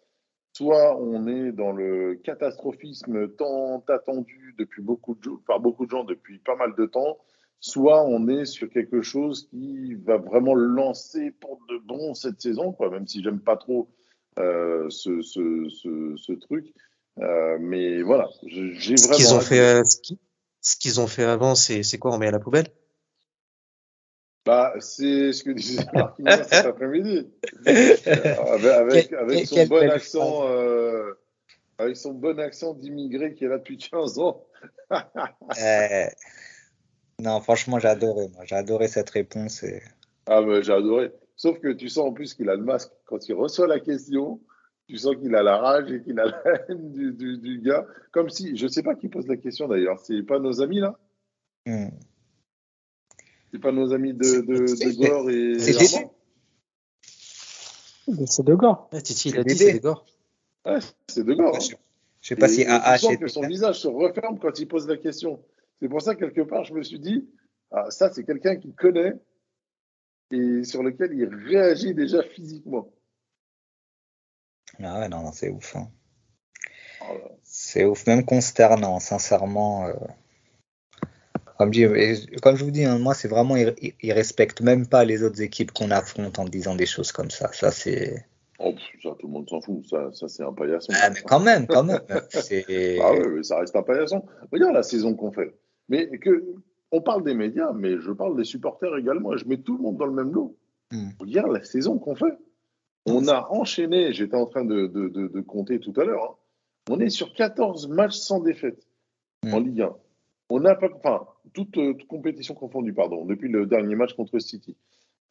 Soit on est dans le catastrophisme tant attendu depuis beaucoup de, par beaucoup de gens depuis pas mal de temps, soit on est sur quelque chose qui va vraiment lancer pour de bon cette saison, quoi, même si j'aime pas trop euh, ce, truc. Euh, mais voilà, j'ai vraiment. Ce qu'ils ont fait, euh, ce qu'ils ont fait avant, c'est quoi On met à la poubelle? Bah, c'est ce que disait Marc cet après-midi. avec, avec, son bon accent, euh, avec son bon accent d'immigré qui est là depuis 15 ans. euh, non, franchement, j'ai adoré. J'ai adoré cette réponse. Et... Ah, mais j'ai adoré. Sauf que tu sens en plus qu'il a le masque quand il reçoit la question tu sens qu'il a la rage et qu'il a la haine du, du, du, gars. Comme si, je ne sais pas qui pose la question d'ailleurs, c'est pas nos amis là hmm. C'est pas nos amis de, de, de Gore et. C'est C'est de Gore. Titi, il a dit c'est de Gore. Ouais, c'est de Gore. Je sais pas si AA. Tu sens que son visage se referme quand il pose la question. C'est pour ça, quelque part, je me suis dit, ah, ça, c'est quelqu'un qui connaît et sur lequel il réagit déjà physiquement. Ah ouais, non, non c'est ouf. Hein. C'est ouf, même consternant, sincèrement. Euh. Comme, comme, je vous dis, hein, moi, c'est vraiment, ils, il respectent même pas les autres équipes qu'on affronte en disant des choses comme ça. Ça, c'est. Oh, ça, tout le monde s'en fout. Ça, ça c'est un paillasson. Ah, mais quand même, quand même. ah ouais, ça reste un paillasson. Regarde la saison qu'on fait. Mais que, on parle des médias, mais je parle des supporters également. je mets tout le monde dans le même lot. Hmm. Regarde la saison qu'on fait. On a enchaîné, j'étais en train de, de, de, de, compter tout à l'heure, hein. on est sur 14 matchs sans défaite en Ligue 1. On n'a pas, enfin, toute, toute, compétition confondue, pardon, depuis le dernier match contre City.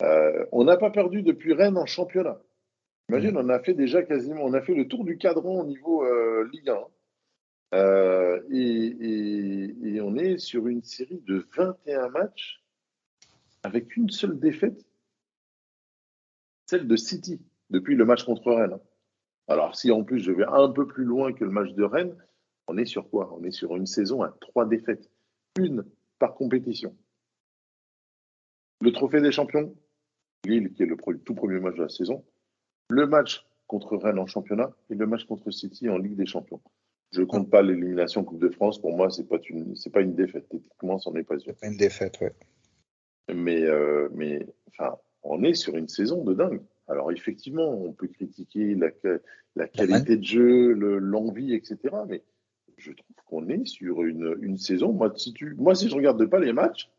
Euh, on n'a pas perdu depuis Rennes en championnat. Imagine, mm. on a fait déjà quasiment, on a fait le tour du cadran au niveau euh, Ligue 1. Euh, et, on est sur une série de 21 matchs avec une seule défaite, celle de City, depuis le match contre Rennes. Alors si en plus je vais un peu plus loin que le match de Rennes, on est sur quoi? On est sur une saison à trois défaites, une par compétition. Le trophée des champions, Lille qui est le tout premier match de la saison, le match contre Rennes en championnat et le match contre City en Ligue des Champions. Je ne compte pas l'élimination Coupe de France. Pour moi, c'est pas une, pas une défaite. Techniquement, c'en est pas une. Une défaite, oui. Mais, euh, mais, enfin, on est sur une saison de dingue. Alors effectivement, on peut critiquer la, la qualité de jeu, l'envie, etc. Mais je trouve qu'on est sur une, une, saison. Moi si, tu, moi, si je regarde pas les matchs,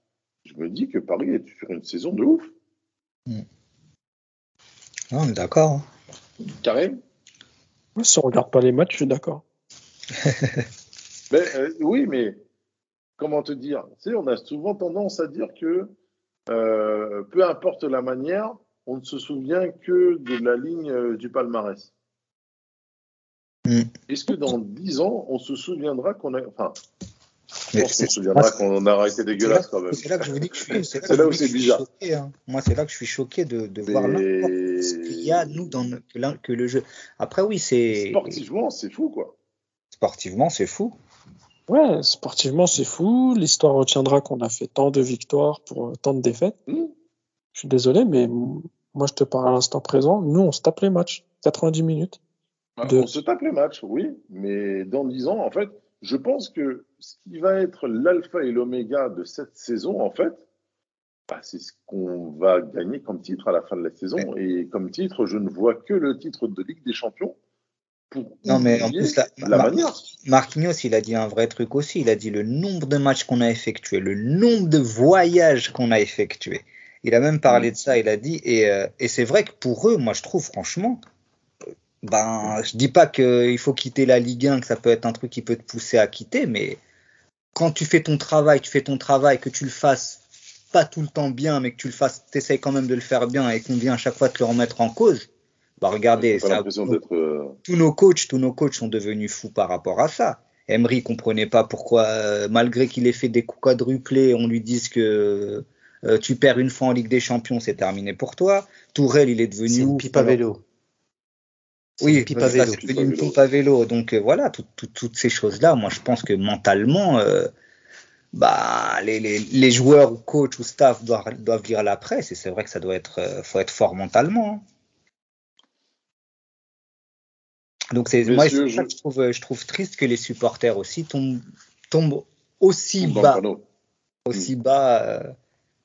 je me dis que Paris est sur une saison de ouf. Hmm. on est d'accord. Hein. Karim Si on regarde pas les matchs, je suis d'accord. Euh, oui, mais comment te dire? Tu sais, On a souvent tendance à dire que euh, peu importe la manière, on ne se souvient que de la ligne euh, du palmarès. Hmm. Est-ce que dans dix ans, on se souviendra qu'on a. Enfin, on se souviendra qu'on a arrêté dégueulasse quand même. C'est là que je vous dis que je suis. C'est là, où c'est bizarre. hein. Moi, c'est là que je suis choqué de, de voir ce qu'il y a, nous, dans que le jeu. Après, oui, c'est. Sportivement, c'est fou, quoi. Sportivement, c'est fou. Ouais, sportivement, c'est fou. L'histoire retiendra qu'on a fait tant de victoires pour tant de défaites. Hmm. Je suis désolé, mais moi, je te parle à l'instant présent. Nous, on se tape les matchs. 90 minutes. Bah, on se tape les matchs, oui. Mais dans 10 ans, en fait, je pense que ce qui va être l'alpha et l'oméga de cette saison, en fait, bah, c'est ce qu'on va gagner comme titre à la fin de la saison. Et comme titre, je ne vois que le titre de Ligue des Champions non, mais en plus, la, manière. Marquinhos, il a dit un vrai truc aussi. Il a dit le nombre de matchs qu'on a effectués, le nombre de voyages qu'on a effectués. Il a même parlé de ça. Il a dit, et, euh, et c'est vrai que pour eux, moi, je trouve, franchement, ben, je dis pas qu'il faut quitter la Ligue 1, que ça peut être un truc qui peut te pousser à quitter, mais quand tu fais ton travail, tu fais ton travail, que tu le fasses pas tout le temps bien, mais que tu le fasses, tu essayes quand même de le faire bien et qu'on vient à chaque fois te le remettre en cause bah regardez, euh, tous nos coachs, tous nos coachs sont devenus fous par rapport à ça. Emery comprenait pas pourquoi, euh, malgré qu'il ait fait des coups quadruplés, on lui dise que euh, tu perds une fois en Ligue des Champions, c'est terminé pour toi. Tourelle, il est devenu une pipe à vélo. Oui, pipe à vélo. C'est devenu une pipe à vélo. Donc voilà, toutes ces choses-là, moi je pense que mentalement, bah les, les, les, joueurs ou coachs ou staff doivent, doivent lire la presse et c'est vrai que ça doit être, faut être fort mentalement. Hein. Donc c'est moi je... je trouve je trouve triste que les supporters aussi tombent tombent aussi bas aussi bas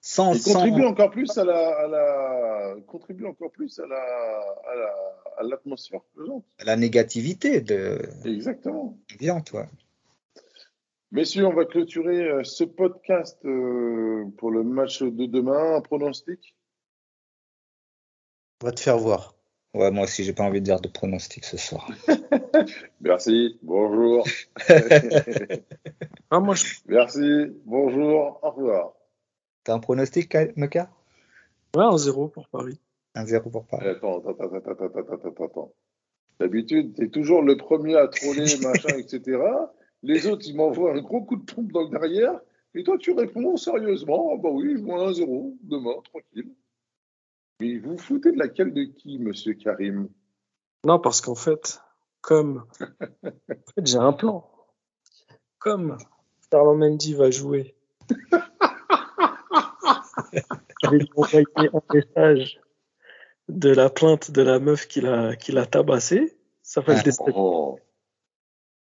contribuent encore plus à la, à la contribuent encore plus à la à l'atmosphère à la négativité de exactement bien toi Messieurs, on va clôturer euh, ce podcast euh, pour le match de demain. Un pronostic? On va te faire voir. Ouais, moi aussi, j'ai pas envie de dire de pronostic ce soir. Merci, bonjour. ah, moi, Merci, bonjour, au revoir. T'as un pronostic, Meka Ouais, un 0 pour Paris. Un 0 pour Paris. Attends, attends, attends, attends, attends, attends, attends. D'habitude, t'es toujours le premier à troller, machin, etc. Les autres, ils m'envoient un gros coup de pompe dans le derrière. Et toi, tu réponds sérieusement, ah bah oui, je vois un 0 demain, tranquille. Mais vous foutez de laquelle de qui, monsieur Karim? Non, parce qu'en fait, comme. j'ai un plan. Comme Charles Mendy va jouer. je vais lui envoyer un message de la plainte de la meuf qui l'a, qui l'a tabassé. Ça fait le ah, oh.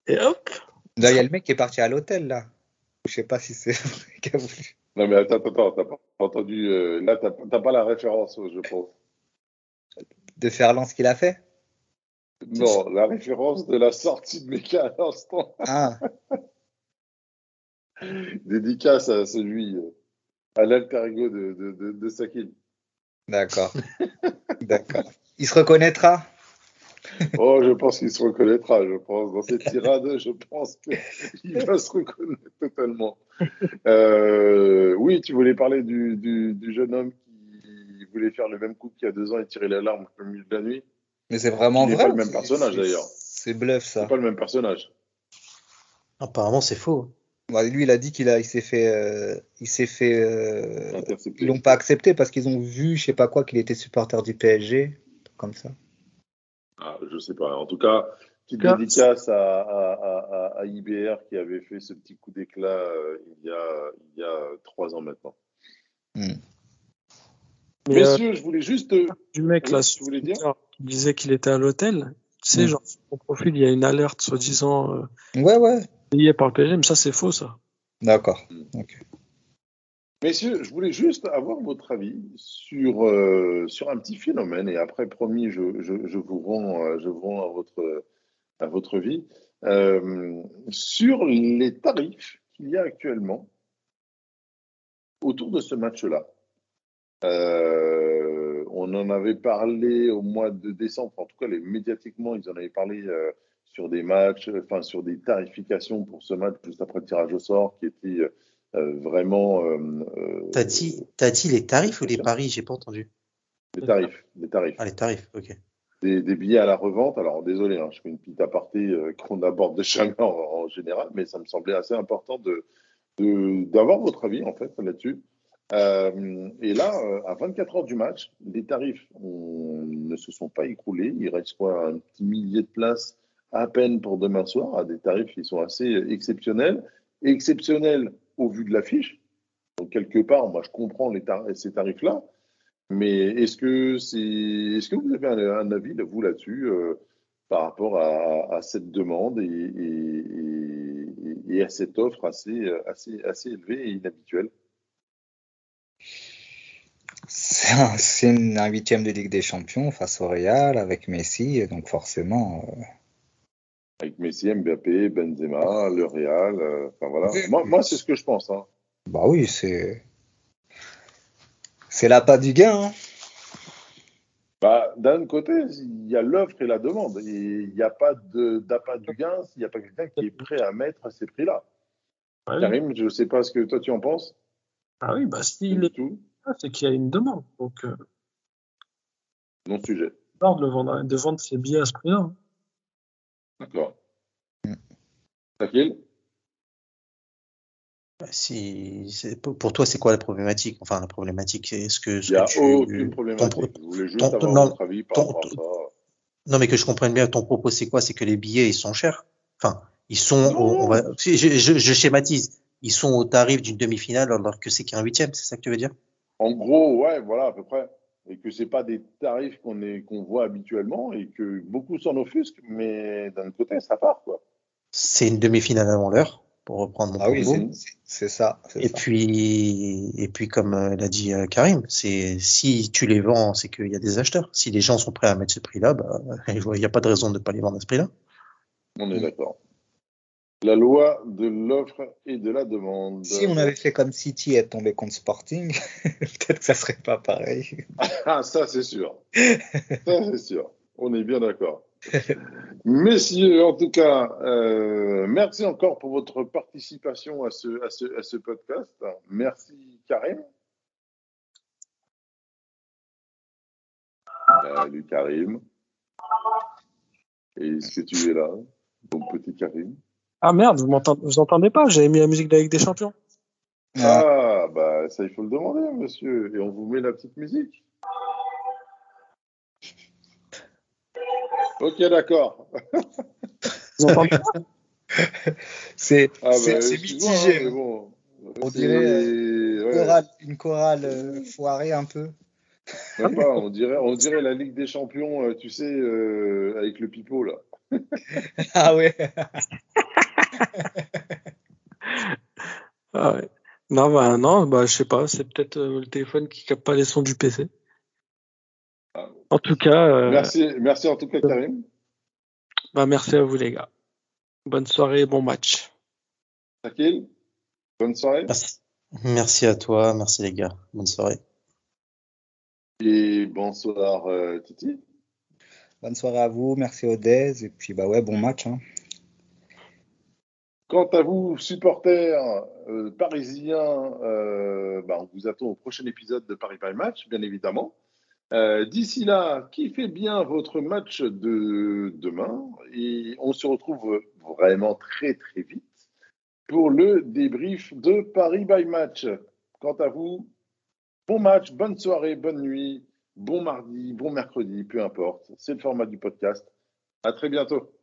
Et hop. il y a le mec qui est parti à l'hôtel, là. Je sais pas si c'est vrai qu'il a voulu. Non, mais attends, attends, t'as pas entendu. Euh, là, t'as pas la référence, je pense. De Ferland, ce qu'il a fait? Non, la référence de la sortie de Meka à l'instant. Ah. Dédicace à celui, euh, à l'alter ego de, de, de, de Sakin. D'accord. D'accord. Il se reconnaîtra? Oh, je pense qu'il se reconnaîtra, je pense. Dans cette tirade, je pense qu'il va se reconnaître totalement. Euh, oui, tu voulais parler du, du, du, jeune homme qui voulait faire le même coup qu'il y a deux ans et tirer l'alarme au milieu de la nuit. Mais c'est vraiment vrai. C'est pas le même personnage d'ailleurs. C'est bluff ça. C'est pas le même personnage. Apparemment, c'est faux. Lui, il a dit qu'il a, il s'est fait, euh, il s'est fait, euh, ils l'ont pas accepté parce qu'ils ont vu, je sais pas quoi, qu'il était supporter du PSG, comme ça. Ah, je sais pas. En tout cas, petite dédicace à, à, à, IBR qui avait fait ce petit coup d'éclat euh, il, y a, il y a trois ans maintenant. Hmm. Messieurs, je voulais juste. Du mec là, je voulais dire. qui disait qu'il était à l'hôtel. Tu sais, hmm. genre, sur son profil, il y a une alerte soi-disant. ouais, ouais payé par le PSG, mais ça, c'est faux, ça. D'accord. Hmm. Messieurs, je voulais juste avoir votre avis sur, euh, sur un petit phénomène, et après, promis, je, je, je vous rends, euh, je vous rends à, votre, à votre vie, euh, sur les tarifs qu'il y a actuellement autour de ce match-là. on en avait parlé au mois de décembre, en tout cas, les, médiatiquement, ils en avaient parlé sur des matchs, enfin sur des tarifications pour ce match juste après le tirage au sort qui était euh, vraiment. Euh, euh t'as dit, dit les tarifs ou les paris? J'ai pas entendu. Les tarifs, les tarifs. Ah les tarifs, ok. Des, des billets à la revente. Alors désolé, hein, je fais une petite aparté euh, qu'on aborde jamais en, en, général, mais ça me semblait assez important de d'avoir votre avis en fait là-dessus. Euh, et là, à 24 heures du match, les tarifs ne se sont pas écroulés. Il reste quoi, un petit millier de places à peine pour demain soir, à des tarifs qui sont assez exceptionnels. Exceptionnels au vu de l'affiche. Donc, quelque part, moi, je comprends ces tarifs-là. Mais est-ce que, c'est, est-ce que vous avez un, avis, vous, là-dessus, euh, par rapport à, cette demande et, à cette offre assez élevée et inhabituelle? C'est un, un, huitième de Ligue des Champions face au Real avec Messi, donc forcément, euh, avec Messi, Mbappé, Benzema, le Real. Euh, enfin voilà. Moi, moi c'est ce que je pense. Hein. Bah oui, c'est. C'est l'appât du gain. Hein. Bah, d'un côté, il y a l'offre et la demande. Il n'y a pas d'appât du gain s'il n'y a pas quelqu'un qui est prêt à mettre ces prix-là. Karim, je ne sais pas ce que toi tu en penses. Ah oui, bah s'il est tout, c'est qu'il y a une demande. Donc, euh... non sujet. De vendre, de vendre ses billets à ce prix-là. Hein. D'accord. Tranquille bah, si, pour toi, c'est quoi la problématique? Enfin, la problématique, est-ce que. Il n'y a aucune problématique. Je voulais juste avoir non, votre avis par rapport à ça. Non, mais que je comprenne bien, ton propos, c'est quoi? C'est que les billets, ils sont chers. Enfin, ils sont. on va, je, je, je, schématise. Ils sont au tarif d'une demi-finale alors que c'est qu'un huitième, c'est ça que tu veux dire? En gros, ouais, voilà, à peu près et que c'est pas des tarifs qu'on qu'on voit habituellement et que beaucoup s'en offusquent, mais d'un côté, ça part quoi. C'est une demi-finale avant l'heure, pour reprendre mon ah oui, c'est ça. Et ça. puis, et puis comme euh, l'a dit euh, Karim, c'est si tu les vends, c'est qu'il y a des acheteurs. Si les gens sont prêts à mettre ce prix-là, bah, il n'y a pas de raison de ne pas les vendre à ce prix-là. On est d'accord. La loi de l'offre et de la demande. Si on avait fait comme City et tombé contre Sporting, peut-être que ça serait pas pareil. ah, ça c'est sûr. ça c'est sûr. On est bien d'accord. Messieurs, en tout cas, euh, merci encore pour votre participation à ce, à ce, à ce podcast. Merci Karim. Salut Karim. Est-ce que tu es là, mon petit Karim? Ah merde, vous m'entendez, vous entendez pas J'avais mis la musique de la Ligue des Champions. Ah, bah ça, il faut le demander, monsieur. Et on vous met la petite musique. Ok, d'accord. Vous entendez pas? C'est ah, bah, mitigé. Hein, on dirait euh, une chorale, euh, foirée un peu. Même pas, on dirait, on dirait la Ligue des Champions, euh, tu sais, avec le pipeau là. ah ouais. ah ouais. Non, bah, non, bah, je sais pas, c'est peut-être euh, le téléphone qui capte pas les sons du PC. Ah. En tout cas. Euh, merci, merci en tout cas, Karim. Bah, merci à vous, les gars. Bonne soirée, bon match. Tranquille. Bonne soirée. Merci. merci à toi, merci les gars. Bonne soirée. Et bonsoir, euh, Titi. Bonne soirée à vous, merci Odez, et puis bah ouais, bon match. Hein. Quant à vous, supporters euh, parisiens, euh, bah, on vous attend au prochain épisode de Paris Paris Match, bien évidemment. Euh, d'ici là, kiffez bien votre match de demain? Et on se retrouve vraiment très très vite pour le débrief de Paris by Match. Quant à vous, bon match, bonne soirée, bonne nuit, bon mardi, bon mercredi, peu importe. C'est le format du podcast. À très bientôt.